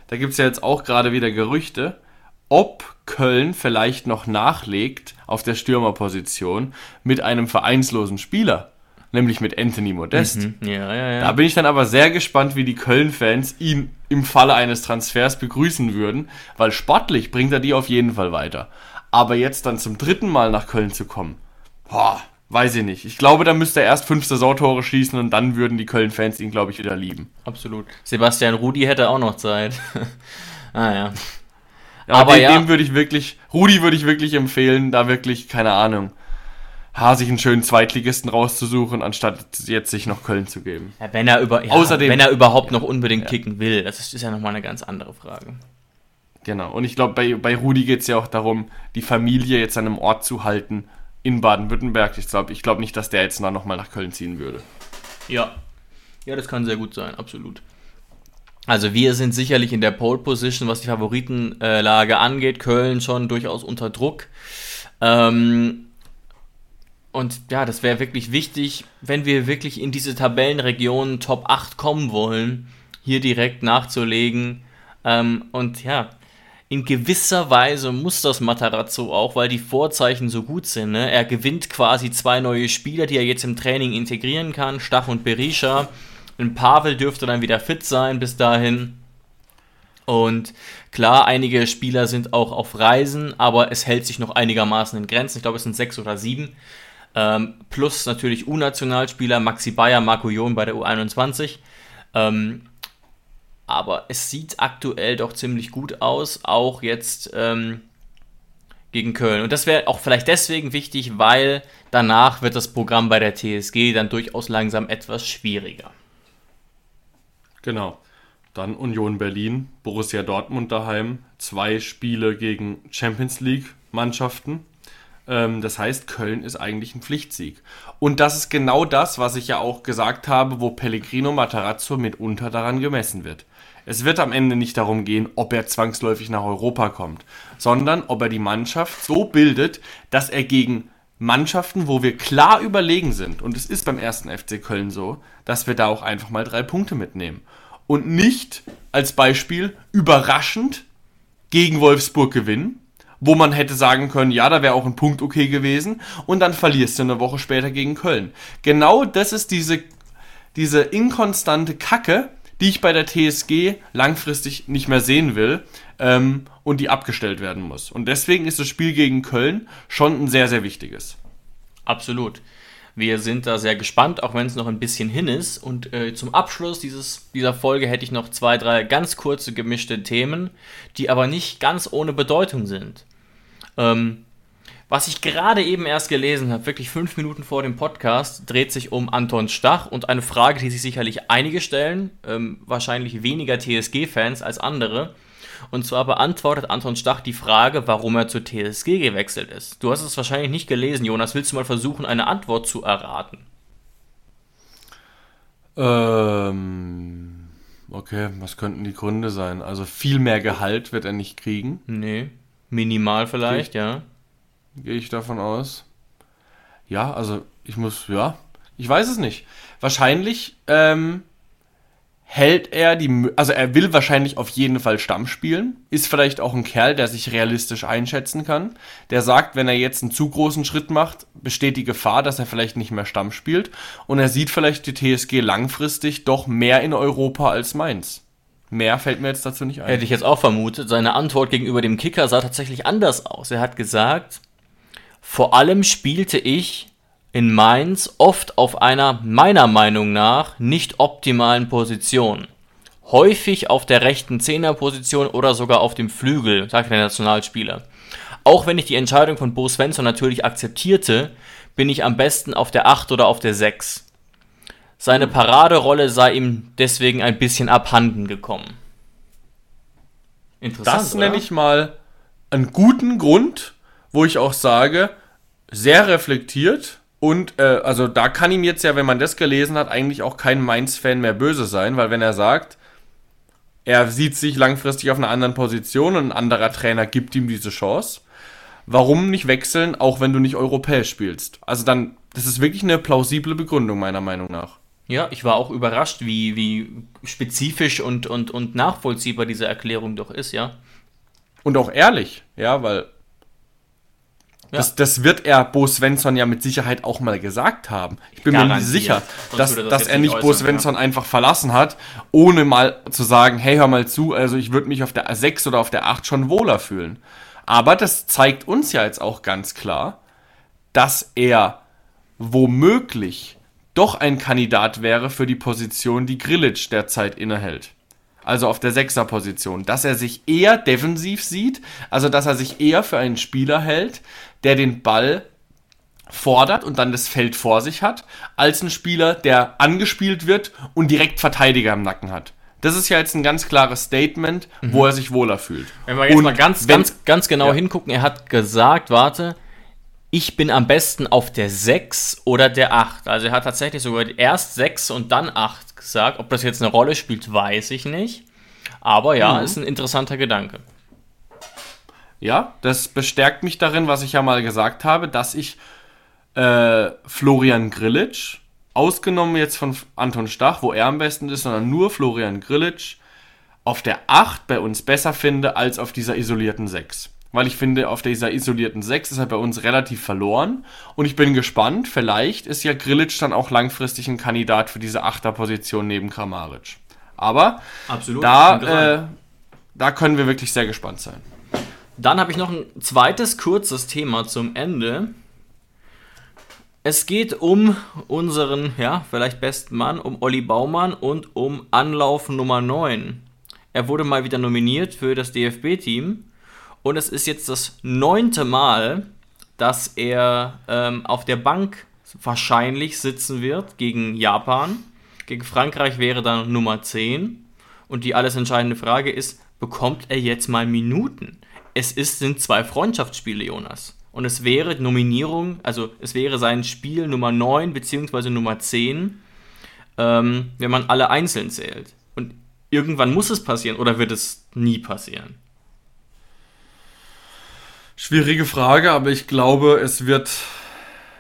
da gibt es ja jetzt auch gerade wieder Gerüchte, ob Köln vielleicht noch nachlegt auf der Stürmerposition mit einem vereinslosen Spieler, nämlich mit Anthony Modest. Mhm. Ja, ja, ja. Da bin ich dann aber sehr gespannt, wie die Köln-Fans ihn im Falle eines Transfers begrüßen würden, weil sportlich bringt er die auf jeden Fall weiter. Aber jetzt dann zum dritten Mal nach Köln zu kommen, boah, weiß ich nicht. Ich glaube, da müsste er erst fünf Saisontore schießen und dann würden die Köln-Fans ihn, glaube ich, wieder lieben. Absolut. Sebastian Rudi hätte auch noch Zeit. ah ja. Ja, aber dem, ja. dem würde ich wirklich, Rudi würde ich wirklich empfehlen, da wirklich, keine Ahnung, ha, sich einen schönen Zweitligisten rauszusuchen, anstatt jetzt sich noch Köln zu geben. Ja, wenn er über, ja, Außerdem, wenn er überhaupt noch unbedingt kicken will, das ist, ist ja nochmal eine ganz andere Frage. Genau, und ich glaube, bei, bei Rudi geht es ja auch darum, die Familie jetzt an einem Ort zu halten in Baden-Württemberg. Ich glaube ich glaub nicht, dass der jetzt nochmal nach Köln ziehen würde. Ja. Ja, das kann sehr gut sein, absolut. Also wir sind sicherlich in der Pole Position, was die Favoritenlage angeht. Köln schon durchaus unter Druck. Ähm, und ja, das wäre wirklich wichtig, wenn wir wirklich in diese Tabellenregion Top 8 kommen wollen, hier direkt nachzulegen. Ähm, und ja, in gewisser Weise muss das Matarazzo auch, weil die Vorzeichen so gut sind. Ne? Er gewinnt quasi zwei neue Spieler, die er jetzt im Training integrieren kann, Stach und Berisha. Ein Pavel dürfte dann wieder fit sein bis dahin. Und klar, einige Spieler sind auch auf Reisen, aber es hält sich noch einigermaßen in Grenzen. Ich glaube, es sind sechs oder sieben. Ähm, plus natürlich U-Nationalspieler, Maxi Bayer, Marco Jon bei der U21. Ähm, aber es sieht aktuell doch ziemlich gut aus, auch jetzt ähm, gegen Köln. Und das wäre auch vielleicht deswegen wichtig, weil danach wird das Programm bei der TSG dann durchaus langsam etwas schwieriger. Genau. Dann Union Berlin, Borussia Dortmund daheim, zwei Spiele gegen Champions League Mannschaften. Ähm, das heißt, Köln ist eigentlich ein Pflichtsieg. Und das ist genau das, was ich ja auch gesagt habe, wo Pellegrino Matarazzo mitunter daran gemessen wird. Es wird am Ende nicht darum gehen, ob er zwangsläufig nach Europa kommt, sondern ob er die Mannschaft so bildet, dass er gegen Mannschaften, wo wir klar überlegen sind, und es ist beim ersten FC Köln so, dass wir da auch einfach mal drei Punkte mitnehmen. Und nicht als Beispiel überraschend gegen Wolfsburg gewinnen, wo man hätte sagen können, ja, da wäre auch ein Punkt okay gewesen, und dann verlierst du eine Woche später gegen Köln. Genau das ist diese, diese inkonstante Kacke, die ich bei der TSG langfristig nicht mehr sehen will ähm, und die abgestellt werden muss. Und deswegen ist das Spiel gegen Köln schon ein sehr, sehr wichtiges. Absolut. Wir sind da sehr gespannt, auch wenn es noch ein bisschen hin ist. Und äh, zum Abschluss dieses, dieser Folge hätte ich noch zwei, drei ganz kurze gemischte Themen, die aber nicht ganz ohne Bedeutung sind. Ähm, was ich gerade eben erst gelesen habe, wirklich fünf Minuten vor dem Podcast, dreht sich um Anton Stach und eine Frage, die sich sicherlich einige stellen, ähm, wahrscheinlich weniger TSG-Fans als andere. Und zwar beantwortet Anton Stach die Frage, warum er zur TSG gewechselt ist. Du hast es wahrscheinlich nicht gelesen, Jonas. Willst du mal versuchen, eine Antwort zu erraten? Ähm, okay, was könnten die Gründe sein? Also viel mehr Gehalt wird er nicht kriegen. Nee, minimal vielleicht, okay. ja. Gehe ich davon aus. Ja, also ich muss, ja, ich weiß es nicht. Wahrscheinlich ähm, hält er die, also er will wahrscheinlich auf jeden Fall Stamm spielen, ist vielleicht auch ein Kerl, der sich realistisch einschätzen kann, der sagt, wenn er jetzt einen zu großen Schritt macht, besteht die Gefahr, dass er vielleicht nicht mehr Stamm spielt und er sieht vielleicht die TSG langfristig doch mehr in Europa als Mainz. Mehr fällt mir jetzt dazu nicht ein. Hätte ich jetzt auch vermutet. Seine Antwort gegenüber dem Kicker sah tatsächlich anders aus. Er hat gesagt, vor allem spielte ich in Mainz oft auf einer meiner Meinung nach nicht optimalen Position. Häufig auf der rechten Zehnerposition oder sogar auf dem Flügel, sagt der Nationalspieler. Auch wenn ich die Entscheidung von Bo Svensson natürlich akzeptierte, bin ich am besten auf der 8 oder auf der 6. Seine Paraderolle sei ihm deswegen ein bisschen abhanden gekommen. Interessant. Das nenne ich mal einen guten Grund, wo ich auch sage, sehr reflektiert und äh, also da kann ihm jetzt ja, wenn man das gelesen hat, eigentlich auch kein Mainz-Fan mehr böse sein, weil wenn er sagt, er sieht sich langfristig auf einer anderen Position und ein anderer Trainer gibt ihm diese Chance, warum nicht wechseln, auch wenn du nicht europäisch spielst? Also dann, das ist wirklich eine plausible Begründung meiner Meinung nach. Ja, ich war auch überrascht, wie, wie spezifisch und, und, und nachvollziehbar diese Erklärung doch ist, ja. Und auch ehrlich, ja, weil ja. Das, das wird er Bo Svensson ja mit Sicherheit auch mal gesagt haben. Ich bin Garantiert. mir sicher, dass, das dass er nicht äußern, Bo Svensson ja. einfach verlassen hat, ohne mal zu sagen, hey, hör mal zu, also ich würde mich auf der 6 oder auf der 8 schon wohler fühlen. Aber das zeigt uns ja jetzt auch ganz klar, dass er womöglich doch ein Kandidat wäre für die Position, die Grillitsch derzeit innehält also auf der Sechser-Position, dass er sich eher defensiv sieht, also dass er sich eher für einen Spieler hält, der den Ball fordert und dann das Feld vor sich hat, als ein Spieler, der angespielt wird und direkt Verteidiger im Nacken hat. Das ist ja jetzt ein ganz klares Statement, mhm. wo er sich wohler fühlt. Wenn wir jetzt und mal ganz, wenn, ganz, ganz genau ja. hingucken, er hat gesagt, warte, ich bin am besten auf der 6 oder der 8. Also er hat tatsächlich sogar erst 6 und dann 8 gesagt. Ob das jetzt eine Rolle spielt, weiß ich nicht. Aber ja, mhm. ist ein interessanter Gedanke. Ja, das bestärkt mich darin, was ich ja mal gesagt habe, dass ich äh, Florian Grillitsch, ausgenommen jetzt von Anton Stach, wo er am besten ist, sondern nur Florian Grillitsch, auf der 8 bei uns besser finde als auf dieser isolierten 6. Weil ich finde, auf dieser isolierten 6 ist er bei uns relativ verloren. Und ich bin gespannt, vielleicht ist ja Grillitsch dann auch langfristig ein Kandidat für diese 8er Position neben Kramaric. Aber Absolut, da, äh, da können wir wirklich sehr gespannt sein. Dann habe ich noch ein zweites kurzes Thema zum Ende. Es geht um unseren, ja, vielleicht besten Mann, um Olli Baumann und um Anlauf Nummer 9. Er wurde mal wieder nominiert für das DFB-Team und es ist jetzt das neunte Mal, dass er ähm, auf der Bank wahrscheinlich sitzen wird gegen Japan. Gegen Frankreich wäre dann Nummer 10. Und die alles entscheidende Frage ist, bekommt er jetzt mal Minuten? Es ist, sind zwei Freundschaftsspiele, Jonas. Und es wäre Nominierung, also es wäre sein Spiel Nummer 9 bzw. Nummer 10, ähm, wenn man alle einzeln zählt. Und irgendwann muss es passieren oder wird es nie passieren? Schwierige Frage, aber ich glaube, es wird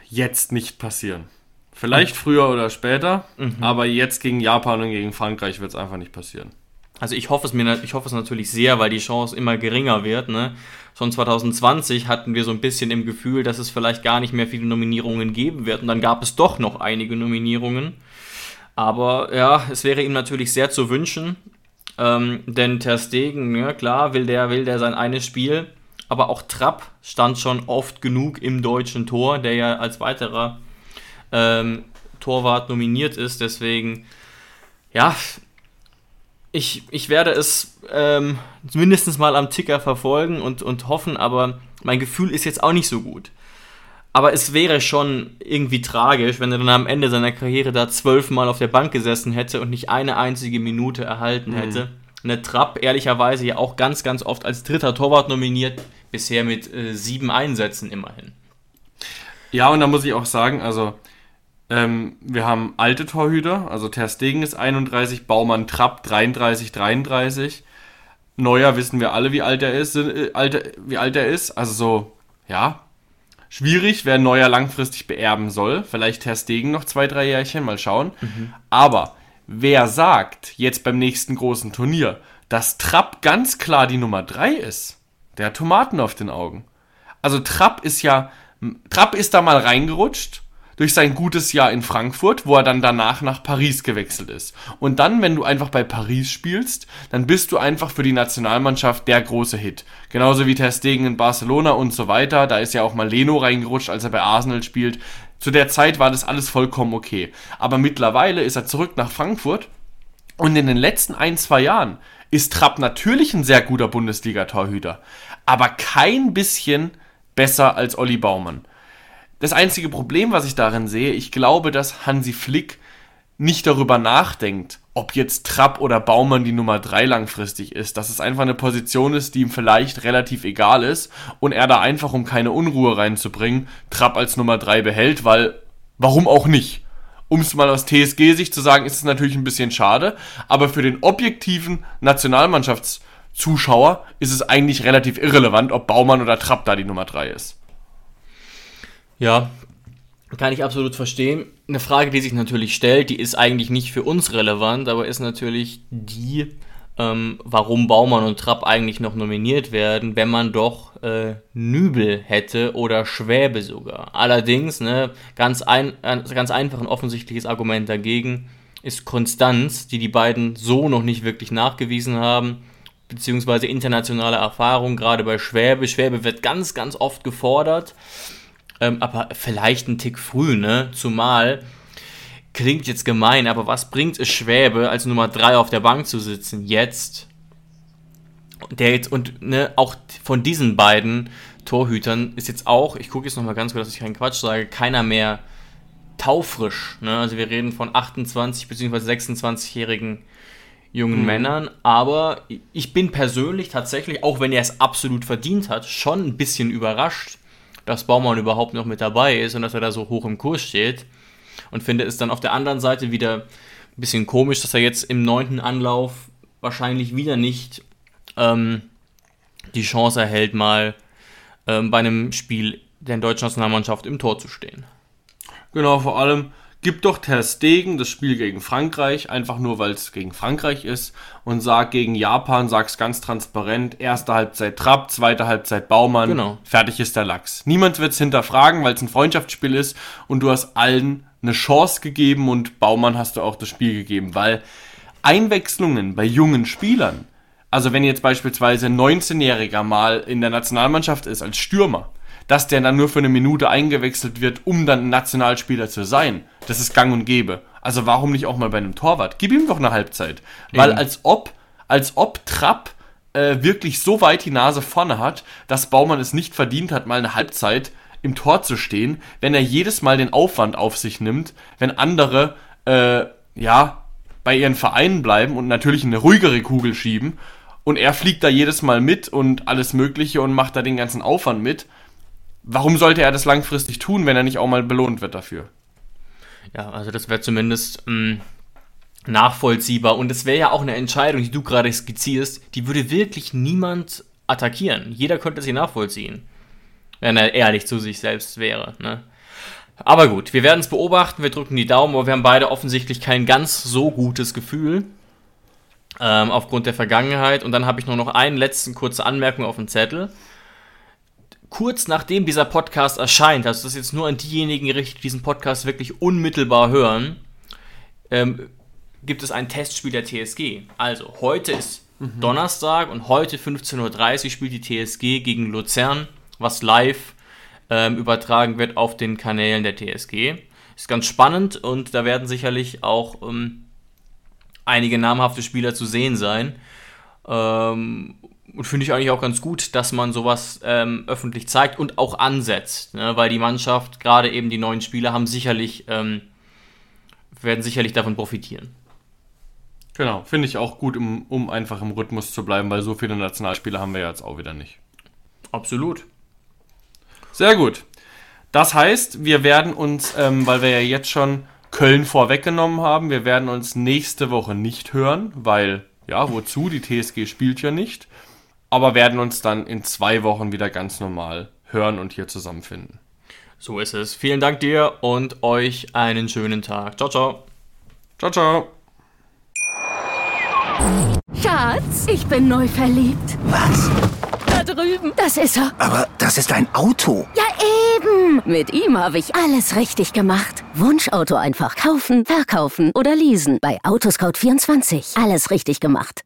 jetzt nicht passieren. Vielleicht mhm. früher oder später, mhm. aber jetzt gegen Japan und gegen Frankreich wird es einfach nicht passieren. Also ich hoffe es mir, ich hoffe es natürlich sehr, weil die Chance immer geringer wird. Ne? Schon 2020 hatten wir so ein bisschen im Gefühl, dass es vielleicht gar nicht mehr viele Nominierungen geben wird. Und dann gab es doch noch einige Nominierungen. Aber ja, es wäre ihm natürlich sehr zu wünschen. Ähm, denn Ter Stegen, ja, klar, will der, will der sein eines Spiel. Aber auch Trapp stand schon oft genug im deutschen Tor, der ja als weiterer ähm, Torwart nominiert ist. Deswegen, ja, ich, ich werde es ähm, mindestens mal am Ticker verfolgen und, und hoffen, aber mein Gefühl ist jetzt auch nicht so gut. Aber es wäre schon irgendwie tragisch, wenn er dann am Ende seiner Karriere da zwölfmal auf der Bank gesessen hätte und nicht eine einzige Minute erhalten mhm. hätte. Eine Trapp, ehrlicherweise ja auch ganz, ganz oft als dritter Torwart nominiert, bisher mit äh, sieben Einsätzen immerhin. Ja, und da muss ich auch sagen, also ähm, wir haben alte Torhüter, also Ter Stegen ist 31, Baumann Trapp 33, 33. Neuer wissen wir alle, wie alt er ist, äh, alt, wie alt er ist. Also so, ja, schwierig, wer Neuer langfristig beerben soll. Vielleicht Ter Stegen noch zwei, drei Jährchen, mal schauen. Mhm. Aber wer sagt jetzt beim nächsten großen Turnier, dass Trapp ganz klar die Nummer 3 ist? Der hat Tomaten auf den Augen. Also Trapp ist ja, Trapp ist da mal reingerutscht durch sein gutes Jahr in Frankfurt, wo er dann danach nach Paris gewechselt ist. Und dann, wenn du einfach bei Paris spielst, dann bist du einfach für die Nationalmannschaft der große Hit. Genauso wie Ter Stegen in Barcelona und so weiter. Da ist ja auch mal Leno reingerutscht, als er bei Arsenal spielt. Zu der Zeit war das alles vollkommen okay. Aber mittlerweile ist er zurück nach Frankfurt und in den letzten ein, zwei Jahren ist Trapp natürlich ein sehr guter Bundesliga-Torhüter, aber kein bisschen besser als Olli Baumann. Das einzige Problem, was ich darin sehe, ich glaube, dass Hansi Flick nicht darüber nachdenkt, ob jetzt Trapp oder Baumann die Nummer 3 langfristig ist. Dass es einfach eine Position ist, die ihm vielleicht relativ egal ist und er da einfach, um keine Unruhe reinzubringen, Trapp als Nummer 3 behält, weil warum auch nicht? Um es mal aus TSG-Sicht zu sagen, ist es natürlich ein bisschen schade, aber für den objektiven Nationalmannschaftszuschauer ist es eigentlich relativ irrelevant, ob Baumann oder Trapp da die Nummer 3 ist. Ja, kann ich absolut verstehen. Eine Frage, die sich natürlich stellt, die ist eigentlich nicht für uns relevant, aber ist natürlich die, ähm, warum Baumann und Trapp eigentlich noch nominiert werden, wenn man doch äh, Nübel hätte oder Schwäbe sogar. Allerdings, ne, ganz, ein, ganz einfach ein offensichtliches Argument dagegen ist Konstanz, die die beiden so noch nicht wirklich nachgewiesen haben, beziehungsweise internationale Erfahrung, gerade bei Schwäbe. Schwäbe wird ganz, ganz oft gefordert ähm, aber vielleicht ein Tick früh, ne? Zumal, klingt jetzt gemein, aber was bringt es Schwäbe, als Nummer 3 auf der Bank zu sitzen, jetzt? Der jetzt, und ne, auch von diesen beiden Torhütern ist jetzt auch, ich gucke jetzt nochmal ganz kurz, dass ich keinen Quatsch sage, keiner mehr taufrisch. Ne? Also wir reden von 28 bzw. 26-jährigen jungen mhm. Männern, aber ich bin persönlich tatsächlich, auch wenn er es absolut verdient hat, schon ein bisschen überrascht, dass Baumann überhaupt noch mit dabei ist und dass er da so hoch im Kurs steht. Und finde es dann auf der anderen Seite wieder ein bisschen komisch, dass er jetzt im neunten Anlauf wahrscheinlich wieder nicht ähm, die Chance erhält, mal ähm, bei einem Spiel der deutschen Nationalmannschaft im Tor zu stehen. Genau, vor allem gibt doch Ter Stegen das Spiel gegen Frankreich, einfach nur weil es gegen Frankreich ist und sagt gegen Japan, sag's ganz transparent, erste Halbzeit Trapp, zweite Halbzeit Baumann, Genau. fertig ist der Lachs. Niemand wird's hinterfragen, weil es ein Freundschaftsspiel ist und du hast allen eine Chance gegeben und Baumann hast du auch das Spiel gegeben, weil Einwechslungen bei jungen Spielern, also wenn jetzt beispielsweise ein 19-Jähriger mal in der Nationalmannschaft ist als Stürmer, dass der dann nur für eine Minute eingewechselt wird, um dann ein Nationalspieler zu sein, das ist gang und gäbe. Also warum nicht auch mal bei einem Torwart? Gib ihm doch eine Halbzeit. Weil Eben. als ob, als ob Trapp äh, wirklich so weit die Nase vorne hat, dass Baumann es nicht verdient hat, mal eine Halbzeit im Tor zu stehen, wenn er jedes Mal den Aufwand auf sich nimmt, wenn andere äh, ja bei ihren Vereinen bleiben und natürlich eine ruhigere Kugel schieben und er fliegt da jedes Mal mit und alles Mögliche und macht da den ganzen Aufwand mit. Warum sollte er das langfristig tun, wenn er nicht auch mal belohnt wird dafür? Ja, also das wäre zumindest mh, nachvollziehbar. Und es wäre ja auch eine Entscheidung, die du gerade skizzierst, die würde wirklich niemand attackieren. Jeder könnte sie nachvollziehen. Wenn er ehrlich zu sich selbst wäre. Ne? Aber gut, wir werden es beobachten, wir drücken die Daumen, aber wir haben beide offensichtlich kein ganz so gutes Gefühl. Ähm, aufgrund der Vergangenheit. Und dann habe ich nur noch einen letzten kurze Anmerkung auf dem Zettel. Kurz nachdem dieser Podcast erscheint, also das ist jetzt nur an diejenigen gerichtet, die diesen Podcast wirklich unmittelbar hören, ähm, gibt es ein Testspiel der TSG. Also, heute ist Donnerstag und heute 15.30 Uhr spielt die TSG gegen Luzern, was live ähm, übertragen wird auf den Kanälen der TSG. Ist ganz spannend und da werden sicherlich auch ähm, einige namhafte Spieler zu sehen sein. Ähm, und finde ich eigentlich auch ganz gut, dass man sowas ähm, öffentlich zeigt und auch ansetzt, ne? weil die Mannschaft, gerade eben die neuen Spieler, haben sicherlich, ähm, werden sicherlich davon profitieren. Genau, finde ich auch gut, um, um einfach im Rhythmus zu bleiben, weil so viele Nationalspieler haben wir ja jetzt auch wieder nicht. Absolut. Sehr gut. Das heißt, wir werden uns, ähm, weil wir ja jetzt schon Köln vorweggenommen haben, wir werden uns nächste Woche nicht hören, weil, ja, wozu? Die TSG spielt ja nicht. Aber werden uns dann in zwei Wochen wieder ganz normal hören und hier zusammenfinden. So ist es. Vielen Dank dir und euch einen schönen Tag. Ciao, ciao. Ciao, ciao. Schatz, ich bin neu verliebt. Was? Da drüben. Das ist er. Aber das ist ein Auto. Ja, eben. Mit ihm habe ich alles richtig gemacht. Wunschauto einfach kaufen, verkaufen oder leasen. Bei Autoscout24. Alles richtig gemacht.